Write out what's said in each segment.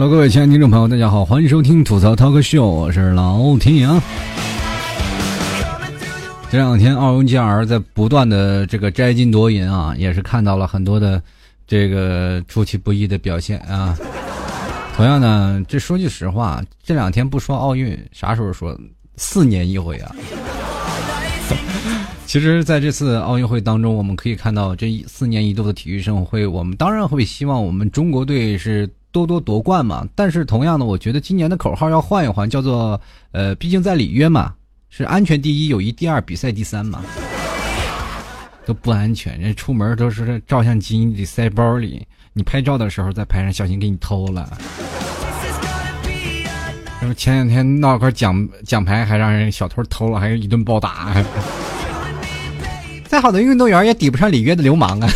Hello，各位亲爱的听众朋友，大家好，欢迎收听吐槽 Talk Show，我是老天阳。这两天奥运健儿在不断的这个摘金夺银啊，也是看到了很多的这个出其不意的表现啊。同样呢，这说句实话，这两天不说奥运，啥时候说？四年一回啊！其实，在这次奥运会当中，我们可以看到这四年一度的体育盛会，我们当然会希望我们中国队是多多夺冠嘛。但是，同样的，我觉得今年的口号要换一换，叫做呃，毕竟在里约嘛，是安全第一，友谊第二，比赛第三嘛。都不安全，人出门都是照相机，你得塞包里，你拍照的时候再拍上，小心给你偷了。然后前两天闹块奖奖牌，还让人小偷偷了，还一顿暴打。再好的运动员也抵不上里约的流氓啊！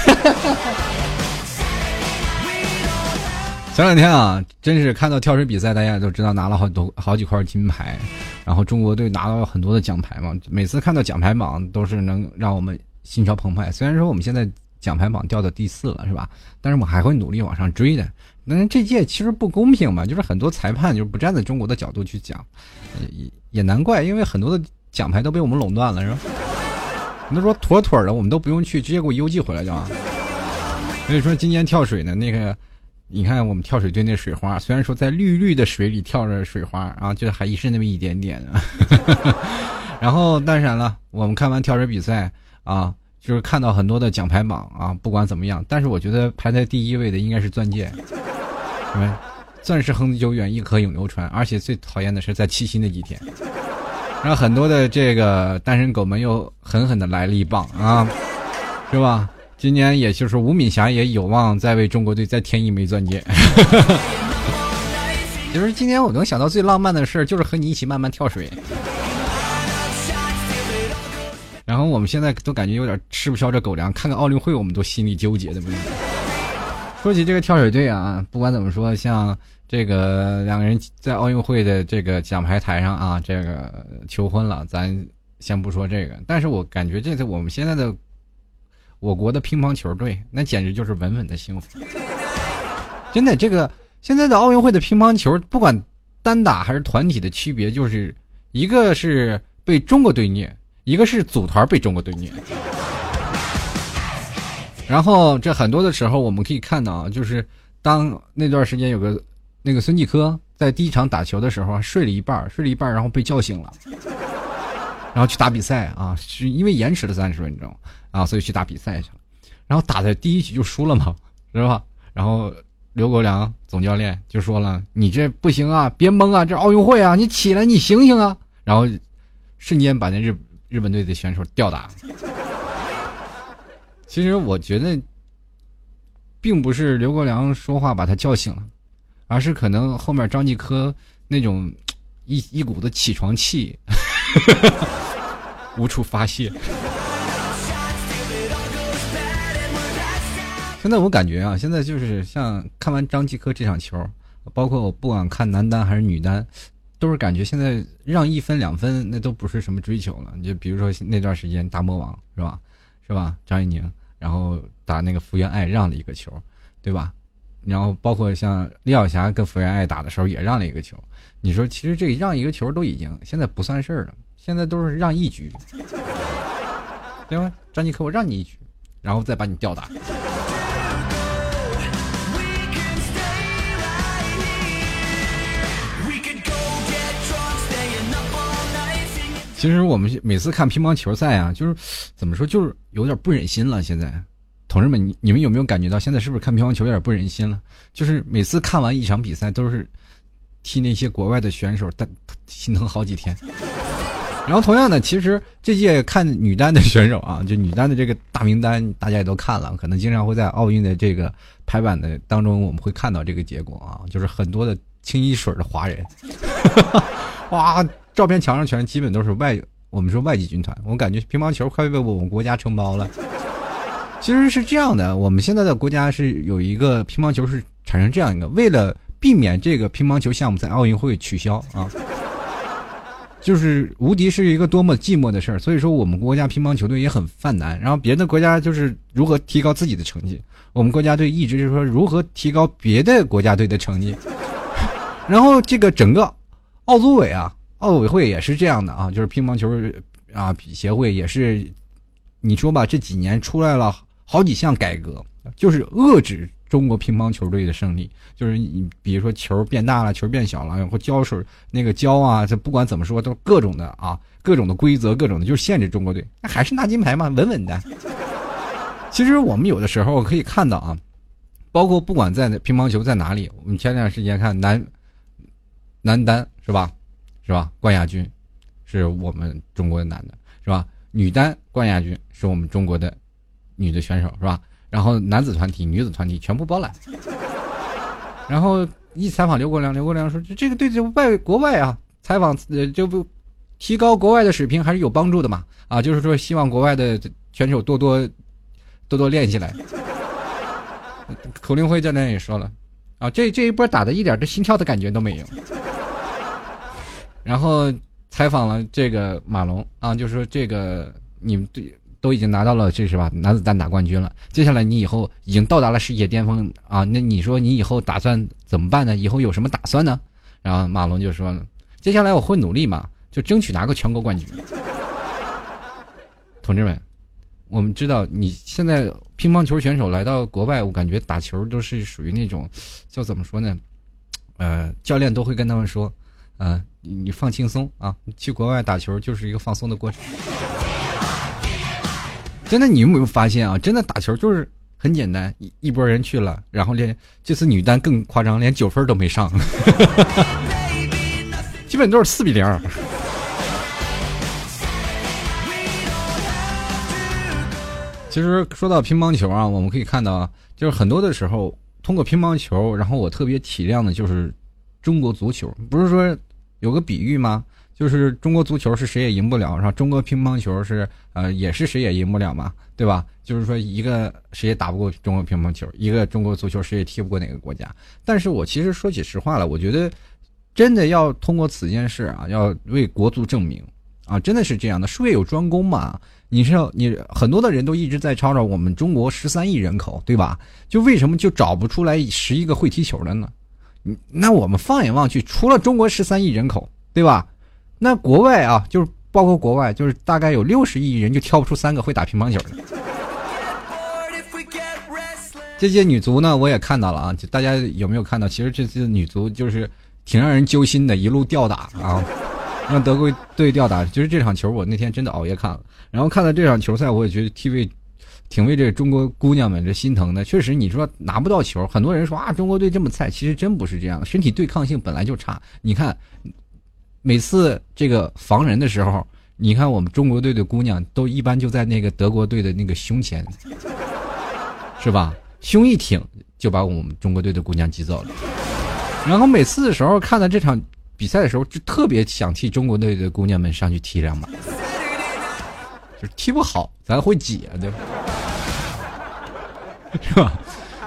前两天啊，真是看到跳水比赛，大家都知道拿了好多好几块金牌，然后中国队拿到了很多的奖牌嘛。每次看到奖牌榜，都是能让我们心潮澎湃。虽然说我们现在奖牌榜掉到第四了，是吧？但是我们还会努力往上追的。那这届其实不公平嘛，就是很多裁判就是不站在中国的角度去讲，也也难怪，因为很多的奖牌都被我们垄断了，是吧？你都说妥妥的，我们都不用去，直接给我邮寄回来就完。所以说今年跳水呢，那个你看我们跳水队那水花，虽然说在绿绿的水里跳着水花啊，就还是那么一点点。然后当然了，我们看完跳水比赛啊。就是看到很多的奖牌榜啊，不管怎么样，但是我觉得排在第一位的应该是钻戒，因为钻石恒久远，一颗永流传。而且最讨厌的是在七夕那几天，让很多的这个单身狗们又狠狠的来了一棒啊，是吧？今年也就是吴敏霞也有望再为中国队再添一枚钻戒。其 实今年我能想到最浪漫的事就是和你一起慢慢跳水。然后我们现在都感觉有点吃不消这狗粮，看看奥运会我们都心里纠结的不行。说起这个跳水队啊，不管怎么说，像这个两个人在奥运会的这个奖牌台上啊，这个求婚了，咱先不说这个。但是我感觉这次我们现在的我国的乒乓球队，那简直就是稳稳的幸福。真的，这个现在的奥运会的乒乓球，不管单打还是团体的区别，就是一个是被中国队虐。一个是组团被中国队虐，然后这很多的时候我们可以看到啊，就是当那段时间有个那个孙继科在第一场打球的时候睡了一半，睡了一半，然后被叫醒了，然后去打比赛啊，是因为延迟了三十分钟啊，所以去打比赛去了，然后打在第一局就输了嘛，是吧？然后刘国梁总教练就说了：“你这不行啊，别懵啊，这奥运会啊，你起来，你醒醒啊！”然后瞬间把那日。日本队的选手吊打。其实我觉得，并不是刘国梁说话把他叫醒了，而是可能后面张继科那种一一股子起床气，无处发泄。现在我感觉啊，现在就是像看完张继科这场球，包括我不管看男单还是女单。都是感觉现在让一分两分那都不是什么追求了。你就比如说那段时间大魔王是吧，是吧？张怡宁，然后打那个福原爱让了一个球，对吧？然后包括像李晓霞跟福原爱打的时候也让了一个球。你说其实这让一个球都已经现在不算事儿了，现在都是让一局，对吧？张继科，我让你一局，然后再把你吊打。其实我们每次看乒乓球赛啊，就是怎么说，就是有点不忍心了。现在，同志们，你你们有没有感觉到，现在是不是看乒乓球有点不忍心了？就是每次看完一场比赛，都是替那些国外的选手但心疼好几天。然后同样的，其实这届看女单的选手啊，就女单的这个大名单，大家也都看了，可能经常会在奥运的这个排版的当中，我们会看到这个结果啊，就是很多的清一水的华人，哇。照片墙上全基本都是外，我们说外籍军团。我感觉乒乓球快被我们国家承包了。其实是这样的，我们现在的国家是有一个乒乓球是产生这样一个，为了避免这个乒乓球项目在奥运会取消啊，就是无敌是一个多么寂寞的事儿。所以说我们国家乒乓球队也很犯难。然后别的国家就是如何提高自己的成绩，我们国家队一直是说如何提高别的国家队的成绩。然后这个整个奥组委啊，奥委会也是这样的啊，就是乒乓球啊协会也是，你说吧，这几年出来了好几项改革，就是遏制中国乒乓球队的胜利，就是你比如说球变大了，球变小了，然后胶水那个胶啊，这不管怎么说都各种的啊，各种的规则，各种的就是限制中国队，那还是拿金牌嘛，稳稳的。其实我们有的时候可以看到啊，包括不管在乒乓球在哪里，我们前段时间看男男单是吧，是吧？冠亚军是我们中国的男的，是吧？女单冠亚军是我们中国的女的选手，是吧？然后男子团体、女子团体全部包揽。然后一采访刘国梁，刘国梁说：“这个对这外国外啊，采访呃就不提高国外的水平还是有帮助的嘛？啊，就是说希望国外的选手多多。”多多练起来。口令辉教练也说了，啊，这这一波打的一点这心跳的感觉都没有。然后采访了这个马龙啊，就是说这个你们对都已经拿到了这是吧男子单打冠军了，接下来你以后已经到达了世界巅峰啊，那你说你以后打算怎么办呢？以后有什么打算呢？然后马龙就说了，接下来我会努力嘛，就争取拿个全国冠军。同志们。我们知道，你现在乒乓球选手来到国外，我感觉打球都是属于那种，叫怎么说呢？呃，教练都会跟他们说，嗯，你放轻松啊，去国外打球就是一个放松的过程。真的，你有没有发现啊？真的打球就是很简单，一一波人去了，然后连这次女单更夸张，连九分都没上，基本都是四比零。其实说到乒乓球啊，我们可以看到，就是很多的时候通过乒乓球，然后我特别体谅的就是中国足球。不是说有个比喻吗？就是中国足球是谁也赢不了，然后中国乒乓球是呃也是谁也赢不了嘛，对吧？就是说一个谁也打不过中国乒乓球，一个中国足球谁也踢不过哪个国家。但是我其实说起实话了，我觉得真的要通过此件事啊，要为国足证明啊，真的是这样的，术业有专攻嘛。你是你很多的人都一直在吵吵我们中国十三亿人口，对吧？就为什么就找不出来十一个会踢球的呢？那我们放眼望去，除了中国十三亿人口，对吧？那国外啊，就是包括国外，就是大概有六十亿人就挑不出三个会打乒乓球的。这些女足呢，我也看到了啊，就大家有没有看到？其实这次女足就是挺让人揪心的，一路吊打啊。让德国队吊打，就是这场球，我那天真的熬夜看了。然后看到这场球赛，我也觉得 TV 挺为这中国姑娘们这心疼的。确实，你说拿不到球，很多人说啊，中国队这么菜，其实真不是这样，身体对抗性本来就差。你看，每次这个防人的时候，你看我们中国队的姑娘都一般就在那个德国队的那个胸前，是吧？胸一挺就把我们中国队的姑娘挤走了。然后每次的时候看到这场。比赛的时候就特别想替中国队的姑娘们上去踢两把，踢不好咱会挤啊，对吧？是吧？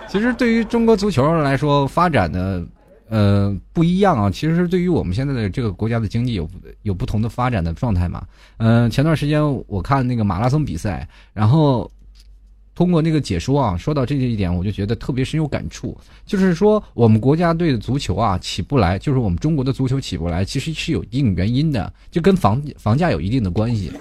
其实对于中国足球来说，发展的呃不一样啊。其实对于我们现在的这个国家的经济有有不同的发展的状态嘛。嗯，前段时间我看那个马拉松比赛，然后。通过那个解说啊，说到这一点，我就觉得特别深有感触。就是说，我们国家队的足球啊起不来，就是我们中国的足球起不来，其实是有一定原因的，就跟房房价有一定的关系。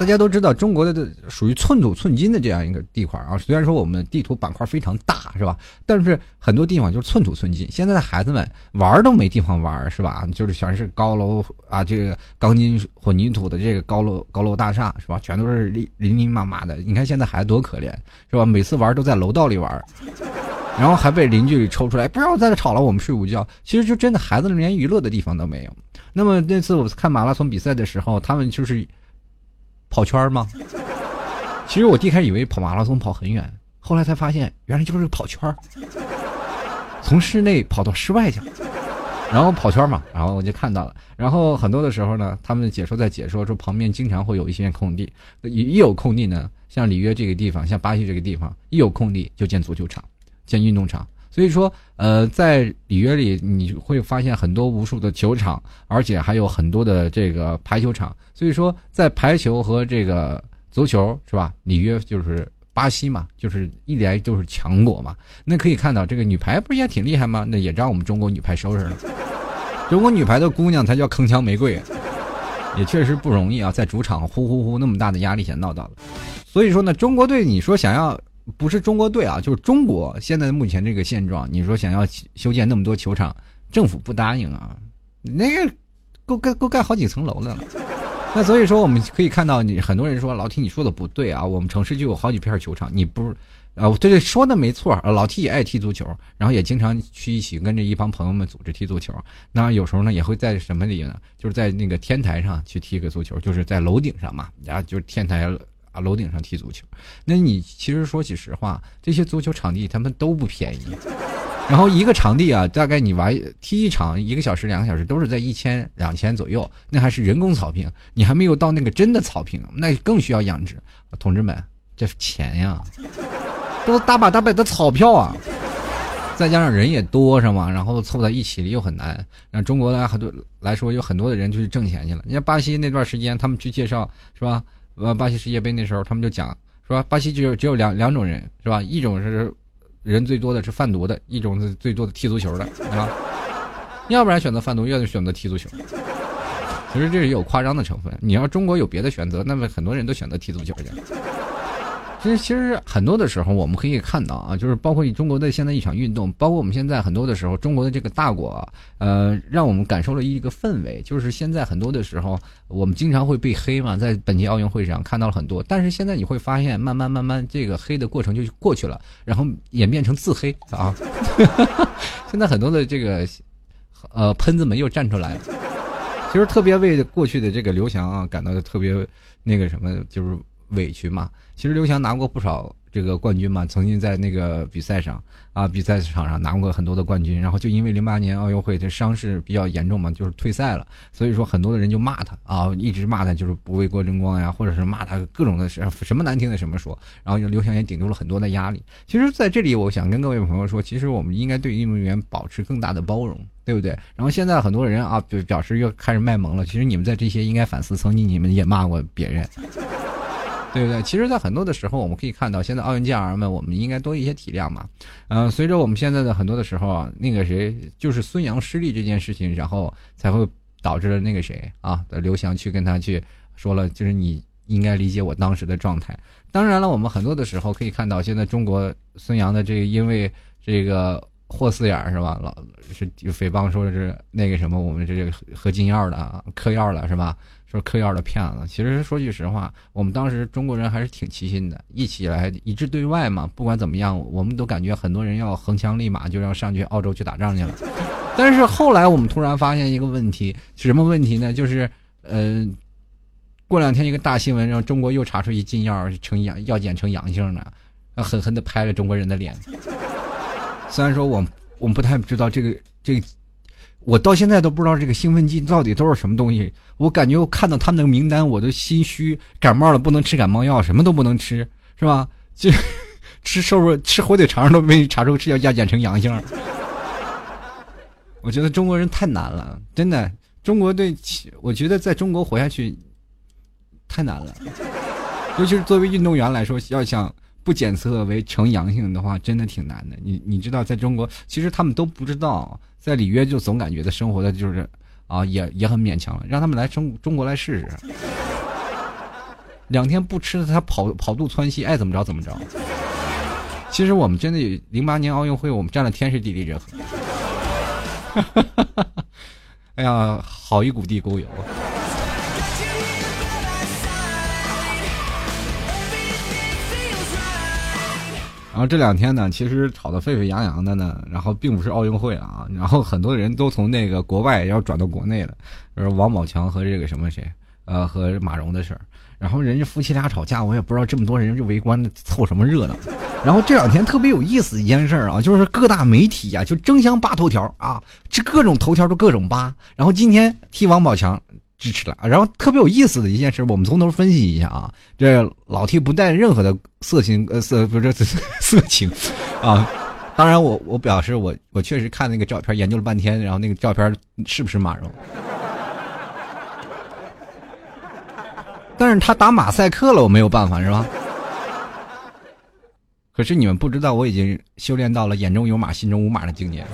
大家都知道，中国的属于寸土寸金的这样一个地块啊。虽然说我们地图板块非常大，是吧？但是很多地方就是寸土寸金。现在的孩子们玩都没地方玩，是吧？就是全是高楼啊，这个钢筋混凝土的这个高楼高楼大厦，是吧？全都是林林林麻麻的。你看现在孩子多可怜，是吧？每次玩都在楼道里玩，然后还被邻居里抽出来，不要再吵了，我们睡午觉。其实就真的孩子连娱乐的地方都没有。那么那次我看马拉松比赛的时候，他们就是。跑圈吗？其实我第一开始以为跑马拉松跑很远，后来才发现原来就是跑圈从室内跑到室外去，然后跑圈嘛，然后我就看到了。然后很多的时候呢，他们解说在解说说旁边经常会有一些空地，一一有空地呢，像里约这个地方，像巴西这个地方，一有空地就建足球场，建运动场。所以说，呃，在里约里你会发现很多无数的球场，而且还有很多的这个排球场。所以说，在排球和这个足球是吧？里约就是。巴西嘛，就是一来就是强国嘛。那可以看到这个女排不是也挺厉害吗？那也让我们中国女排收拾了。中国女排的姑娘才叫铿锵玫瑰，也确实不容易啊，在主场呼呼呼那么大的压力下闹到了。所以说呢，中国队你说想要不是中国队啊，就是中国现在目前这个现状，你说想要修建那么多球场，政府不答应啊，那个够盖够盖好几层楼的了。那所以说，我们可以看到，你很多人说老 T 你说的不对啊，我们城市就有好几片球场，你不是，啊，对对，说的没错，老 T 也爱踢足球，然后也经常去一起跟着一帮朋友们组织踢足球。那有时候呢，也会在什么里呢？就是在那个天台上去踢个足球，就是在楼顶上嘛，然后就是天台啊楼顶上踢足球。那你其实说起实话，这些足球场地他们都不便宜。然后一个场地啊，大概你玩踢一场一个小时两个小时都是在一千两千左右，那还是人工草坪，你还没有到那个真的草坪，那更需要养殖。同志们，这钱呀，都是大把大把的钞票啊，再加上人也多是吗？然后凑在一起又很难。让中国的很多来说，有很多的人就去挣钱去了。你看巴西那段时间，他们去介绍是吧？呃，巴西世界杯那时候，他们就讲说？巴西只有只有两两种人是吧？一种是。人最多的是贩毒的，一种是最多的踢足球的，啊，要不然选择贩毒，要就选择踢足球。其实这是有夸张的成分。你要中国有别的选择，那么很多人都选择踢足球去。其实，其实很多的时候，我们可以看到啊，就是包括中国的现在一场运动，包括我们现在很多的时候，中国的这个大国，呃，让我们感受了一个氛围，就是现在很多的时候，我们经常会被黑嘛，在本届奥运会上看到了很多，但是现在你会发现，慢慢慢慢，这个黑的过程就过去了，然后演变成自黑啊。现在很多的这个，呃，喷子们又站出来，其实特别为过去的这个刘翔啊感到特别那个什么，就是。委屈嘛？其实刘翔拿过不少这个冠军嘛，曾经在那个比赛上啊，比赛场上拿过很多的冠军。然后就因为零八年奥运会这伤势比较严重嘛，就是退赛了。所以说很多的人就骂他啊，一直骂他就是不为国争光呀，或者是骂他各种的什什么难听的什么说。然后刘翔也顶住了很多的压力。其实在这里，我想跟各位朋友说，其实我们应该对运动员保持更大的包容，对不对？然后现在很多人啊，就表示又开始卖萌了。其实你们在这些应该反思，曾经你们也骂过别人。对不对？其实，在很多的时候，我们可以看到，现在奥运健儿们，我们应该多一些体谅嘛。嗯，随着我们现在的很多的时候啊，那个谁，就是孙杨失利这件事情，然后才会导致了那个谁啊，刘翔去跟他去说了，就是你应该理解我当时的状态。当然了，我们很多的时候可以看到，现在中国孙杨的这个因为这个霍四眼是吧，老是诽谤说是那个什么，我们这个喝金药的、嗑药了是吧？说嗑药的骗子，其实说句实话，我们当时中国人还是挺齐心的，一起来一致对外嘛。不管怎么样，我们都感觉很多人要横枪立马就要上去澳洲去打仗去了。但是后来我们突然发现一个问题，什么问题呢？就是，呃，过两天一个大新闻，让中国又查出一禁药成阳药检成阳性了，狠狠的拍了中国人的脸。虽然说我我们不太知道这个这个。我到现在都不知道这个兴奋剂到底都是什么东西。我感觉我看到他们那个名单，我都心虚。感冒了不能吃感冒药，什么都不能吃，是吧？就吃瘦肉、吃火腿肠都被查出是要亚检成阳性。我觉得中国人太难了，真的。中国队，我觉得在中国活下去太难了。尤其是作为运动员来说，要想不检测为呈阳性的话，真的挺难的。你你知道，在中国，其实他们都不知道。在里约就总感觉的生活的就是，啊，也也很勉强了。让他们来中中国来试试，两天不吃他跑跑肚窜稀，爱怎么着怎么着。其实我们真的零八年奥运会，我们占了天时地利人和。哎呀，好一股地沟油。然后这两天呢，其实吵得沸沸扬扬的呢，然后并不是奥运会了啊，然后很多人都从那个国外要转到国内了，呃，王宝强和这个什么谁，呃，和马蓉的事儿，然后人家夫妻俩吵架，我也不知道这么多人就围观凑什么热闹。然后这两天特别有意思一件事儿啊，就是各大媒体呀就争相扒头条啊，这各种头条都各种扒。然后今天替王宝强。支持了，然后特别有意思的一件事，我们从头分析一下啊。这老 T 不带任何的色情，呃，色不是色情，啊。当然，我我表示我我确实看那个照片研究了半天，然后那个照片是不是马蓉？但是他打马赛克了，我没有办法是吧？可是你们不知道，我已经修炼到了眼中有马，心中无马的境界。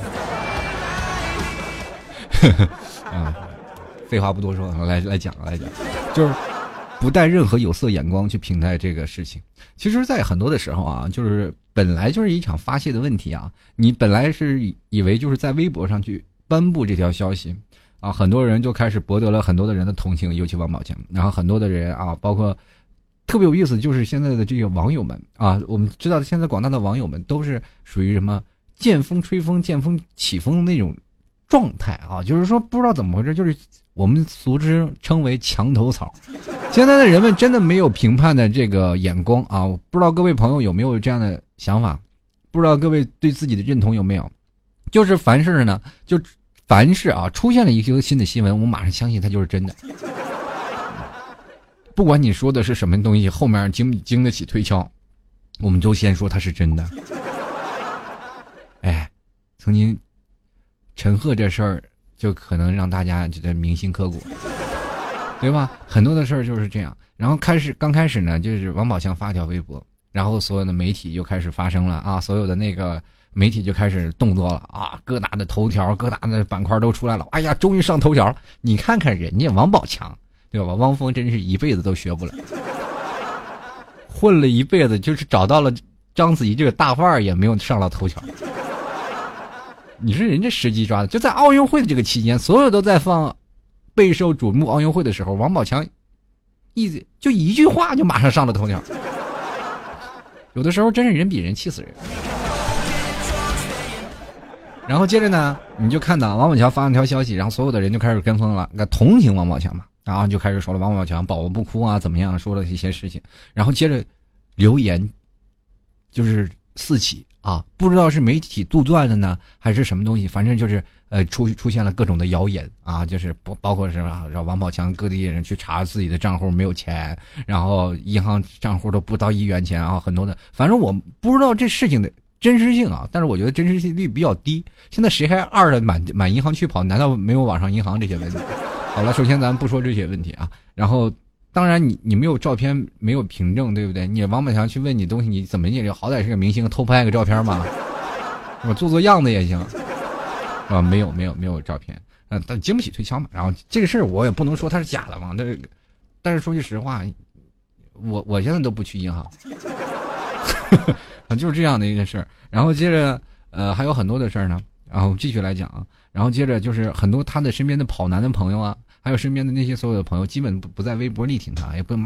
呵 呵啊，废话不多说，来来讲来讲，就是不带任何有色眼光去评价这个事情。其实，在很多的时候啊，就是本来就是一场发泄的问题啊。你本来是以为就是在微博上去颁布这条消息啊，很多人就开始博得了很多的人的同情，尤其王宝强。然后很多的人啊，包括。特别有意思，就是现在的这些网友们啊，我们知道现在广大的网友们都是属于什么见风吹风、见风起风那种状态啊，就是说不知道怎么回事，就是我们俗之称为墙头草。现在的人们真的没有评判的这个眼光啊，不知道各位朋友有没有这样的想法？不知道各位对自己的认同有没有？就是凡事呢，就凡事啊，出现了一个新的新闻，我马上相信它就是真的。不管你说的是什么东西，后面经经得起推敲，我们都先说它是真的。哎，曾经陈赫这事儿就可能让大家觉得铭心刻骨，对吧？很多的事儿就是这样。然后开始刚开始呢，就是王宝强发条微博，然后所有的媒体就开始发声了啊，所有的那个媒体就开始动作了啊，各大的头条、各大的板块都出来了。哎呀，终于上头条了！你看看人家王宝强。对吧？汪峰真是一辈子都学不来，混了一辈子就是找到了章子怡这个大腕儿，也没有上到头条。你说人家时机抓的，就在奥运会的这个期间，所有都在放备受瞩目奥运会的时候，王宝强一就一句话就马上上了头条。有的时候真是人比人气死人。然后接着呢，你就看到王宝强发了条消息，然后所有的人就开始跟风了，那同情王宝强嘛。然后就开始说了王宝强宝宝不哭啊，怎么样？说了一些事情，然后接着留言就是四起啊，不知道是媒体杜撰的呢，还是什么东西，反正就是呃出出现了各种的谣言啊，就是包包括是让王宝强各地人去查自己的账户没有钱，然后银行账户都不到一元钱啊，很多的，反正我不知道这事情的真实性啊，但是我觉得真实性率比较低。现在谁还二的满满银行去跑？难道没有网上银行这些问题？好了，首先咱们不说这些问题啊，然后，当然你你没有照片，没有凭证，对不对？你王宝强去问你东西，你怎么也好歹是个明星，偷拍个照片嘛，我做做样子也行，啊？没有没有没有照片，嗯，但经不起推敲嘛。然后这个事儿我也不能说它是假的嘛，但是但是说句实话，我我现在都不去银行，就是这样的一个事儿。然后接着呃还有很多的事儿呢，然后继续来讲啊，然后接着就是很多他的身边的跑男的朋友啊。还有身边的那些所有的朋友，基本不不在微博力挺他，也不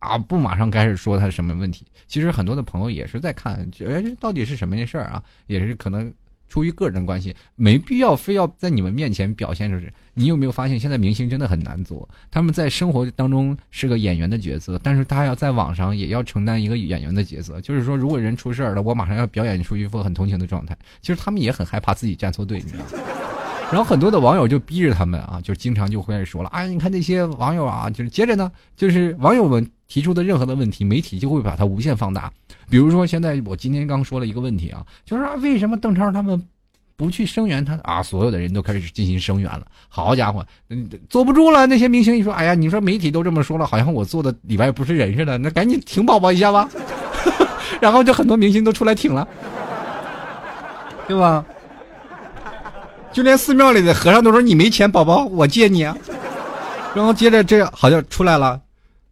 啊不马上开始说他什么问题。其实很多的朋友也是在看，哎，到底是什么事儿啊？也是可能出于个人关系，没必要非要在你们面前表现出是。你有没有发现，现在明星真的很难做？他们在生活当中是个演员的角色，但是他要在网上也要承担一个演员的角色。就是说，如果人出事儿了，我马上要表演出一副很同情的状态。其实他们也很害怕自己站错队，你知道吗？然后很多的网友就逼着他们啊，就经常就会说了，哎，你看那些网友啊，就是接着呢，就是网友们提出的任何的问题，媒体就会把它无限放大。比如说现在我今天刚说了一个问题啊，就是啊，为什么邓超他们不去声援他啊？所有的人都开始进行声援了。好家伙，坐不住了。那些明星一说，哎呀，你说媒体都这么说了，好像我做的里外不是人似的，那赶紧挺宝宝一下吧。然后就很多明星都出来挺了，对吧？就连寺庙里的和尚都说你没钱，宝宝我借你啊。然后接着这好像出来了，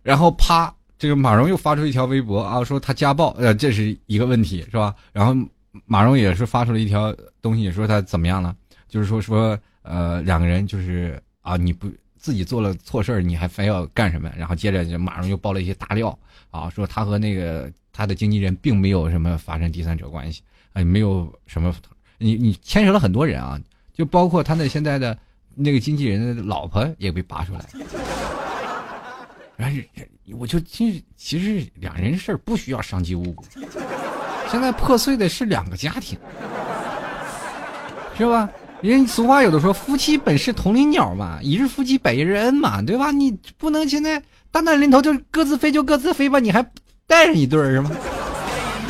然后啪，这个马蓉又发出一条微博啊，说他家暴，呃，这是一个问题是吧？然后马蓉也是发出了一条东西，说他怎么样了？就是说说呃两个人就是啊你不自己做了错事儿，你还非要干什么？然后接着马蓉又爆了一些大料啊，说他和那个他的经纪人并没有什么发生第三者关系啊，没有什么，你你牵扯了很多人啊。就包括他那现在的那个经纪人的老婆也被扒出来，然后我就其实其实两人事儿不需要伤及无辜，现在破碎的是两个家庭，是吧？人俗话有的说，夫妻本是同林鸟嘛，一日夫妻百日恩嘛，对吧？你不能现在大难临头就各自飞就各自飞吧，你还带上一对儿是吗？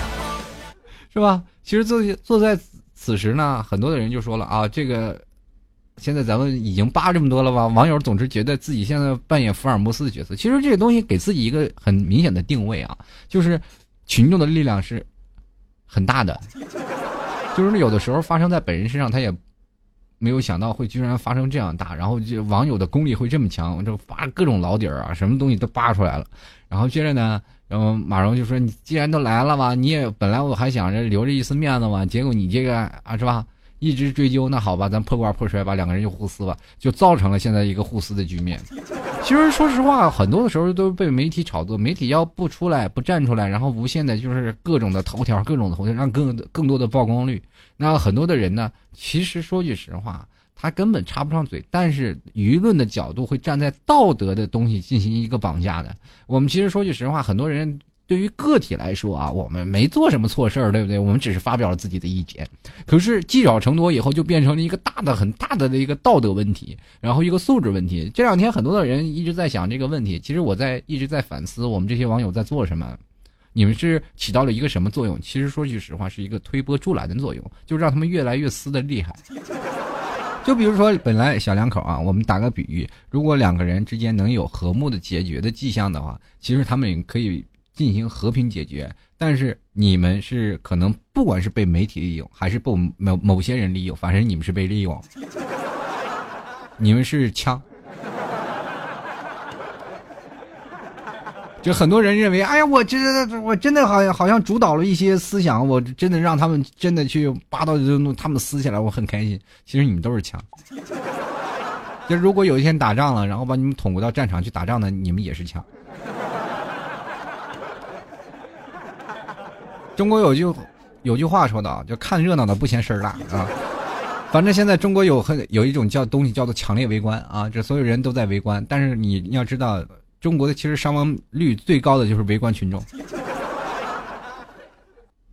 是吧？其实坐坐在。此时呢，很多的人就说了啊，这个现在咱们已经扒这么多了吧？网友总是觉得自己现在扮演福尔摩斯的角色。其实这个东西给自己一个很明显的定位啊，就是群众的力量是很大的，就是有的时候发生在本人身上，他也没有想到会居然发生这样大，然后就网友的功力会这么强，就扒各种老底儿啊，什么东西都扒出来了。然后接着呢，然后马蓉就说：“你既然都来了嘛，你也本来我还想着留着一丝面子嘛，结果你这个啊是吧？”一直追究，那好吧，咱破罐破摔吧，两个人就互撕吧，就造成了现在一个互撕的局面。其实说实话，很多的时候都被媒体炒作，媒体要不出来，不站出来，然后无限的就是各种的头条，各种的头条，让更更多的曝光率。那很多的人呢，其实说句实话，他根本插不上嘴，但是舆论的角度会站在道德的东西进行一个绑架的。我们其实说句实话，很多人。对于个体来说啊，我们没做什么错事儿，对不对？我们只是发表了自己的意见。可是积少成多以后，就变成了一个大的、很大的的一个道德问题，然后一个素质问题。这两天很多的人一直在想这个问题，其实我在一直在反思，我们这些网友在做什么？你们是起到了一个什么作用？其实说句实话，是一个推波助澜的作用，就让他们越来越撕的厉害。就比如说，本来小两口啊，我们打个比喻，如果两个人之间能有和睦的解决的迹象的话，其实他们可以。进行和平解决，但是你们是可能不管是被媒体利用，还是被某某些人利用，反正你们是被利用，你们是枪。就很多人认为，哎呀，我真的，我真的好像好像主导了一些思想，我真的让他们真的去扒到就他们撕起来，我很开心。其实你们都是枪。就如果有一天打仗了，然后把你们捅到战场去打仗的，你们也是枪。中国有句有句话说的啊，就看热闹的不嫌事儿大啊。反正现在中国有很有一种叫东西叫做强烈围观啊，这所有人都在围观。但是你要知道，中国的其实伤亡率最高的就是围观群众。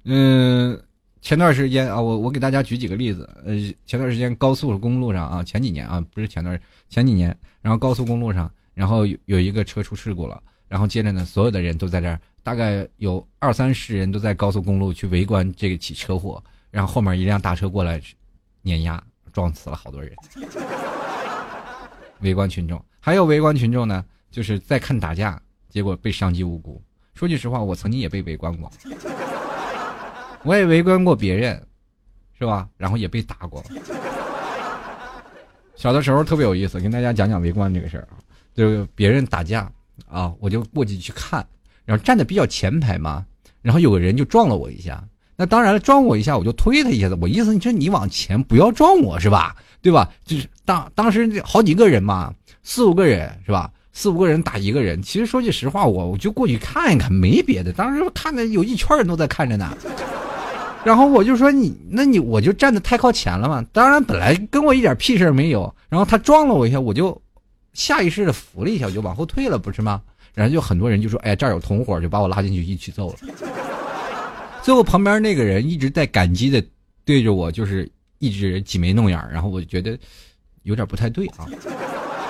嗯，前段时间啊，我我给大家举几个例子。呃，前段时间高速公路上啊，前几年啊，不是前段前几年，然后高速公路上，然后有有一个车出事故了，然后接着呢，所有的人都在这儿。大概有二三十人都在高速公路去围观这个起车祸，然后后面一辆大车过来碾压，撞死了好多人。围观群众还有围观群众呢，就是在看打架，结果被伤及无辜。说句实话，我曾经也被围观过，我也围观过别人，是吧？然后也被打过。小的时候特别有意思，跟大家讲讲围观这个事儿啊，就是别人打架啊，我就过去去看。然后站的比较前排嘛，然后有个人就撞了我一下。那当然了，撞我一下我就推他一下子。我意思，你说你往前不要撞我是吧？对吧？就是当当时好几个人嘛，四五个人是吧？四五个人打一个人。其实说句实话，我我就过去看一看，没别的。当时看的有一圈人都在看着呢。然后我就说你，那你我就站的太靠前了嘛。当然本来跟我一点屁事没有。然后他撞了我一下，我就下意识的扶了一下，我就往后退了，不是吗？然后就很多人就说：“哎，这儿有同伙，就把我拉进去一起揍了。”最后旁边那个人一直在感激的对着我，就是一直挤眉弄眼然后我就觉得有点不太对啊。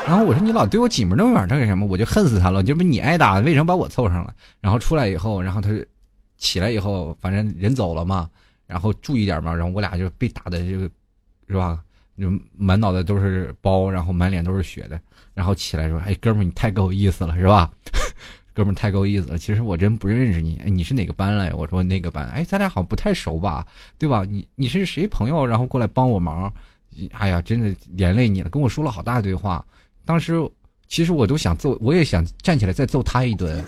然后我说：“你老对我挤眉弄眼，他干什么？”我就恨死他了。这不你挨打，为什么把我凑上了？然后出来以后，然后他就起来以后，反正人走了嘛，然后注意点嘛。然后我俩就被打的这个是吧？就满脑袋都是包，然后满脸都是血的。然后起来说：“哎，哥们，你太够意思了，是吧？哥们太够意思了。其实我真不认识你。哎，你是哪个班来？我说那个班。哎，咱俩好像不太熟吧？对吧？你你是谁朋友？然后过来帮我忙？哎呀，真的连累你了。跟我说了好大堆话。当时其实我都想揍，我也想站起来再揍他一顿。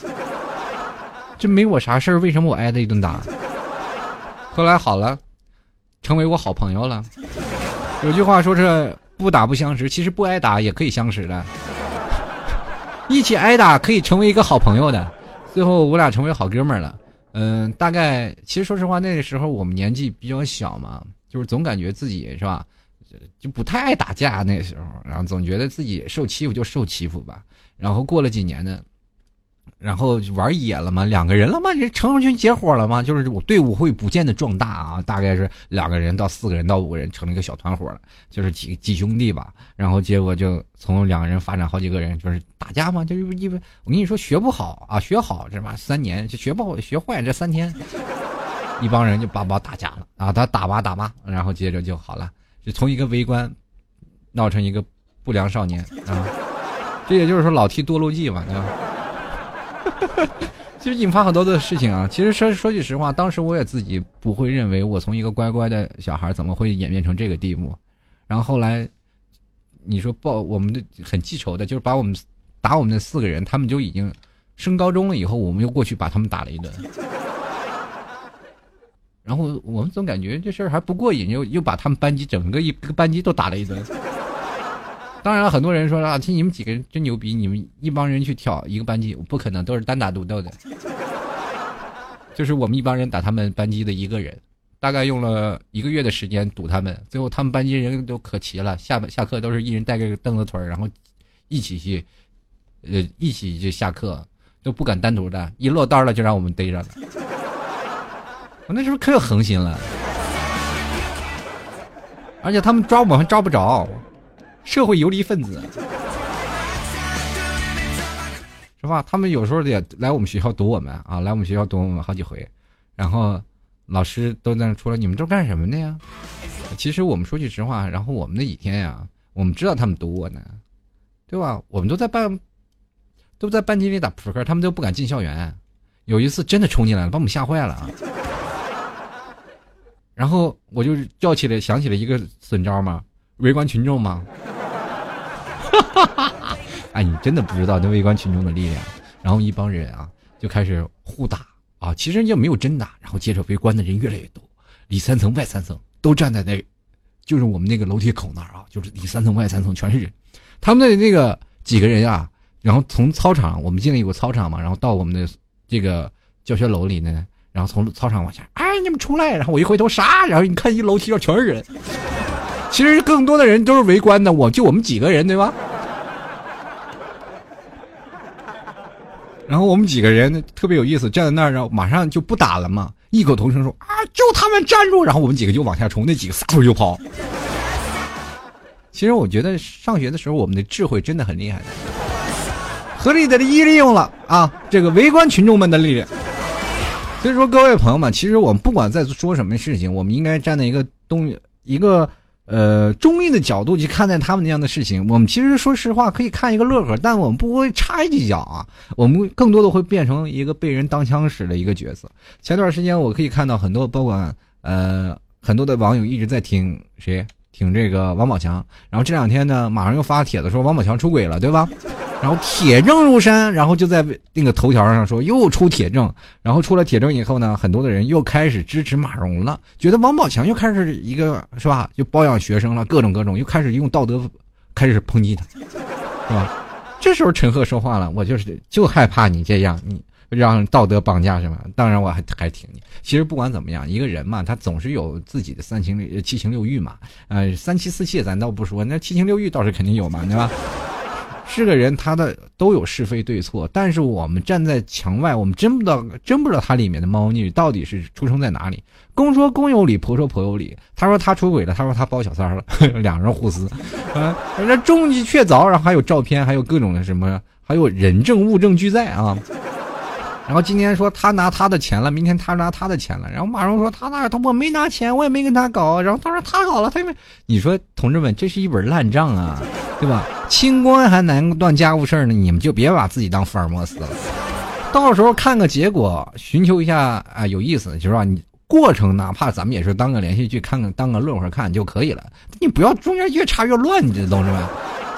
这没我啥事儿，为什么我挨他一顿打？后来好了，成为我好朋友了。有句话说是。”不打不相识，其实不挨打也可以相识的。一起挨打可以成为一个好朋友的，最后我俩成为好哥们儿了。嗯，大概其实说实话，那个时候我们年纪比较小嘛，就是总感觉自己是吧，就不太爱打架。那时候，然后总觉得自己受欺负就受欺负吧。然后过了几年呢。然后玩野了嘛，两个人了嘛，这成群结伙了嘛，就是我队伍会不见的壮大啊，大概是两个人到四个人到五个人成了一个小团伙了，就是几几兄弟吧。然后结果就从两个人发展好几个人，就是打架嘛，就是因为我跟你说学不好啊，学好这吧三年就学不好，学坏这三天，一帮人就叭叭打架了啊，他打吧打吧，然后接着就好了，就从一个围观闹成一个不良少年啊，这也就是说老替多路记嘛，对吧？其实引发很多的事情啊。其实说说句实话，当时我也自己不会认为我从一个乖乖的小孩怎么会演变成这个地步。然后后来，你说报我们的很记仇的，就是把我们打我们的四个人，他们就已经升高中了以后，我们又过去把他们打了一顿。然后我们总感觉这事儿还不过瘾，又又把他们班级整个一个班级都打了一顿。当然，很多人说啊，听你们几个人真牛逼，你们一帮人去挑一个班级，不可能，都是单打独斗的。就是我们一帮人打他们班级的一个人，大概用了一个月的时间堵他们，最后他们班级人都可齐了，下下课都是一人带个凳子腿然后一起去，呃，一起就下课，都不敢单独的，一落单了就让我们逮着了。我那时候可有恒心了，而且他们抓我们还抓不着。社会游离分子，是吧？他们有时候也来我们学校堵我们啊，来我们学校堵我们好几回，然后老师都在那出来，你们都干什么的呀？其实我们说句实话，然后我们那几天呀，我们知道他们堵我呢，对吧？我们都在班，都在班级里打扑克，他们都不敢进校园。有一次真的冲进来了，把我们吓坏了啊！然后我就叫起来，想起了一个损招嘛，围观群众嘛。哈哈哈！哎，你真的不知道那围观群众的力量。然后一帮人啊，就开始互打啊，其实就没有真打。然后接着围观的人越来越多，里三层外三层都站在那，就是我们那个楼梯口那儿啊，就是里三层外三层全是人。他们的那个几个人啊，然后从操场，我们进来有个操场嘛，然后到我们的这个教学楼里呢，然后从操场往下，哎，你们出来！然后我一回头，啥？然后你看一楼梯上全是人。其实更多的人都是围观的，我就我们几个人，对吧？然后我们几个人特别有意思，站在那儿，然后马上就不打了嘛，异口同声说：“啊，就他们站住！”然后我们几个就往下冲，那几个撒腿就跑。其实我觉得上学的时候，我们的智慧真的很厉害的，合理的利利用了啊，这个围观群众们的力量。所以说，各位朋友们，其实我们不管在说什么事情，我们应该站在一个东一个。呃，中立的角度去看待他们那样的事情，我们其实说实话可以看一个乐呵，但我们不会插一脚啊，我们更多的会变成一个被人当枪使的一个角色。前段时间我可以看到很多，包括呃很多的网友一直在听谁，挺这个王宝强，然后这两天呢，马上又发帖子说王宝强出轨了，对吧？然后铁证如山，然后就在那个头条上说又出铁证，然后出了铁证以后呢，很多的人又开始支持马蓉了，觉得王宝强又开始一个是吧，就包养学生了，各种各种，又开始用道德开始抨击他，是吧？这时候陈赫说话了，我就是就害怕你这样，你让道德绑架是吧？当然我还还挺你。其实不管怎么样，一个人嘛，他总是有自己的三情六七情六欲嘛，呃，三妻四妾咱倒不说，那七情六欲倒是肯定有嘛，对吧？是个人，他的都有是非对错，但是我们站在墙外，我们真不知道，真不知道他里面的猫腻到底是出生在哪里。公说公有理，婆说婆有理。他说他出轨了，他说他包小三了，两人互撕，啊，这证据确凿，然后还有照片，还有各种的什么，还有人证物证俱在啊。然后今天说他拿他的钱了，明天他拿他的钱了，然后马上说他那他我没拿钱，我也没跟他搞，然后他说他搞了，他没。你说同志们，这是一本烂账啊，对吧？清官还难断家务事呢，你们就别把自己当福尔摩斯了。到时候看个结果，寻求一下啊有意思，就是吧？你过程哪怕咱们也是当个连续剧看看，当个乐呵看就可以了。你不要中间越插越乱，你这同志们。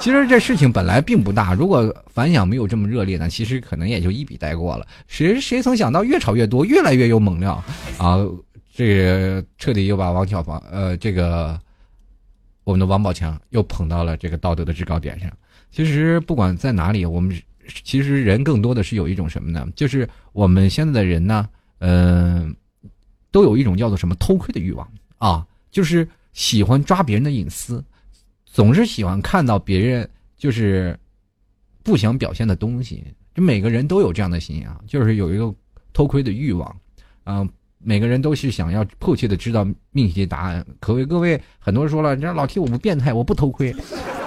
其实这事情本来并不大，如果反响没有这么热烈呢，其实可能也就一笔带过了。谁谁曾想到越炒越多，越来越有猛料啊！这彻底又把王小芳呃这个我们的王宝强又捧到了这个道德的制高点上。其实不管在哪里，我们其实人更多的是有一种什么呢？就是我们现在的人呢，嗯，都有一种叫做什么偷窥的欲望啊，就是喜欢抓别人的隐私。总是喜欢看到别人就是不想表现的东西，就每个人都有这样的心啊，就是有一个偷窥的欲望，啊，每个人都是想要迫切的知道命题答案。可谓各位，很多人说了，你知道老 T 我不变态，我不偷窥，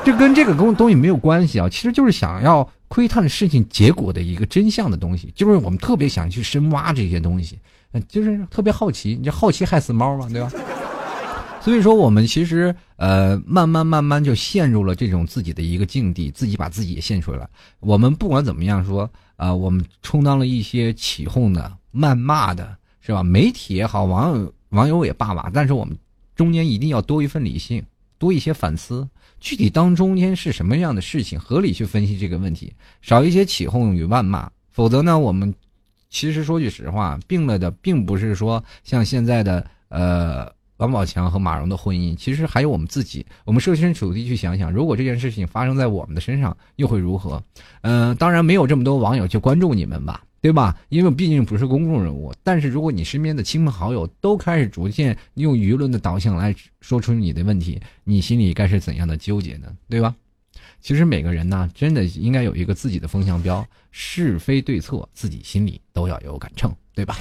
这跟这个东东西没有关系啊，其实就是想要窥探事情结果的一个真相的东西，就是我们特别想去深挖这些东西，就是特别好奇，你这好奇害死猫嘛，对吧？所以说，我们其实呃，慢慢慢慢就陷入了这种自己的一个境地，自己把自己也陷出来了。我们不管怎么样说啊，我们充当了一些起哄的、谩骂的，是吧？媒体也好，网友网友也罢吧，但是我们中间一定要多一份理性，多一些反思。具体当中间是什么样的事情，合理去分析这个问题，少一些起哄与谩骂。否则呢，我们其实说句实话，病了的并不是说像现在的呃。王宝强和马蓉的婚姻，其实还有我们自己。我们设身处地去想想，如果这件事情发生在我们的身上，又会如何？嗯，当然没有这么多网友去关注你们吧，对吧？因为毕竟不是公众人物。但是如果你身边的亲朋好友都开始逐渐用舆论的导向来说出你的问题，你心里该是怎样的纠结呢？对吧？其实每个人呢，真的应该有一个自己的风向标，是非对错，自己心里都要有杆秤，对吧？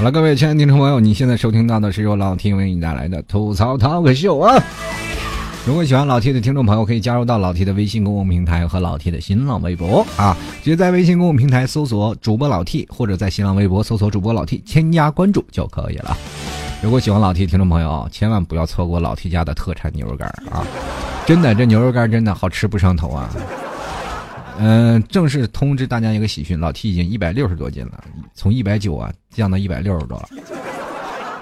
好了，各位亲爱的听众朋友，你现在收听到的是由老 T 为你带来的吐槽 talk 秀啊！如果喜欢老 T 的听众朋友，可以加入到老 T 的微信公共平台和老 T 的新浪微博啊，直接在微信公共平台搜索主播老 T，或者在新浪微博搜索主播老 T，添加关注就可以了。如果喜欢老 T 的听众朋友，千万不要错过老 T 家的特产牛肉干啊！真的，这牛肉干真的好吃不上头啊！嗯，正式通知大家一个喜讯，老 T 已经一百六十多斤了，从一百九啊降到一百六十多了，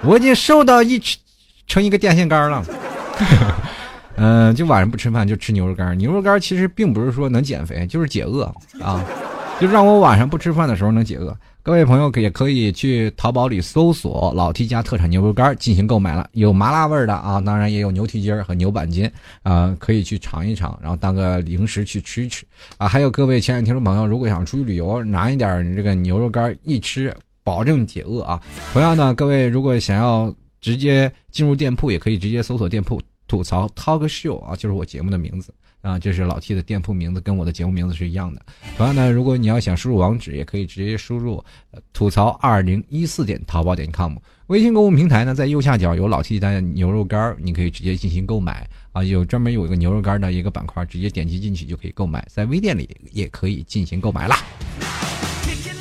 我已经瘦到一成一个电线杆了。嗯，就晚上不吃饭就吃牛肉干，牛肉干其实并不是说能减肥，就是解饿啊，就让我晚上不吃饭的时候能解饿。各位朋友也可以去淘宝里搜索“老 T 家特产牛肉干”进行购买了，有麻辣味的啊，当然也有牛蹄筋和牛板筋啊，可以去尝一尝，然后当个零食去吃一吃啊。还有各位亲爱的听众朋友，如果想出去旅游，拿一点这个牛肉干一吃，保证解饿啊。同样呢，各位如果想要直接进入店铺，也可以直接搜索店铺“吐槽 Talk Show” 啊，就是我节目的名字。啊，这是老 T 的店铺名字，跟我的节目名字是一样的。同样呢，如果你要想输入网址，也可以直接输入“吐槽二零一四点淘宝点 com”。微信购物平台呢，在右下角有老 T 的牛肉干，你可以直接进行购买啊。有专门有一个牛肉干的一个板块，直接点击进去就可以购买，在微店里也可以进行购买啦。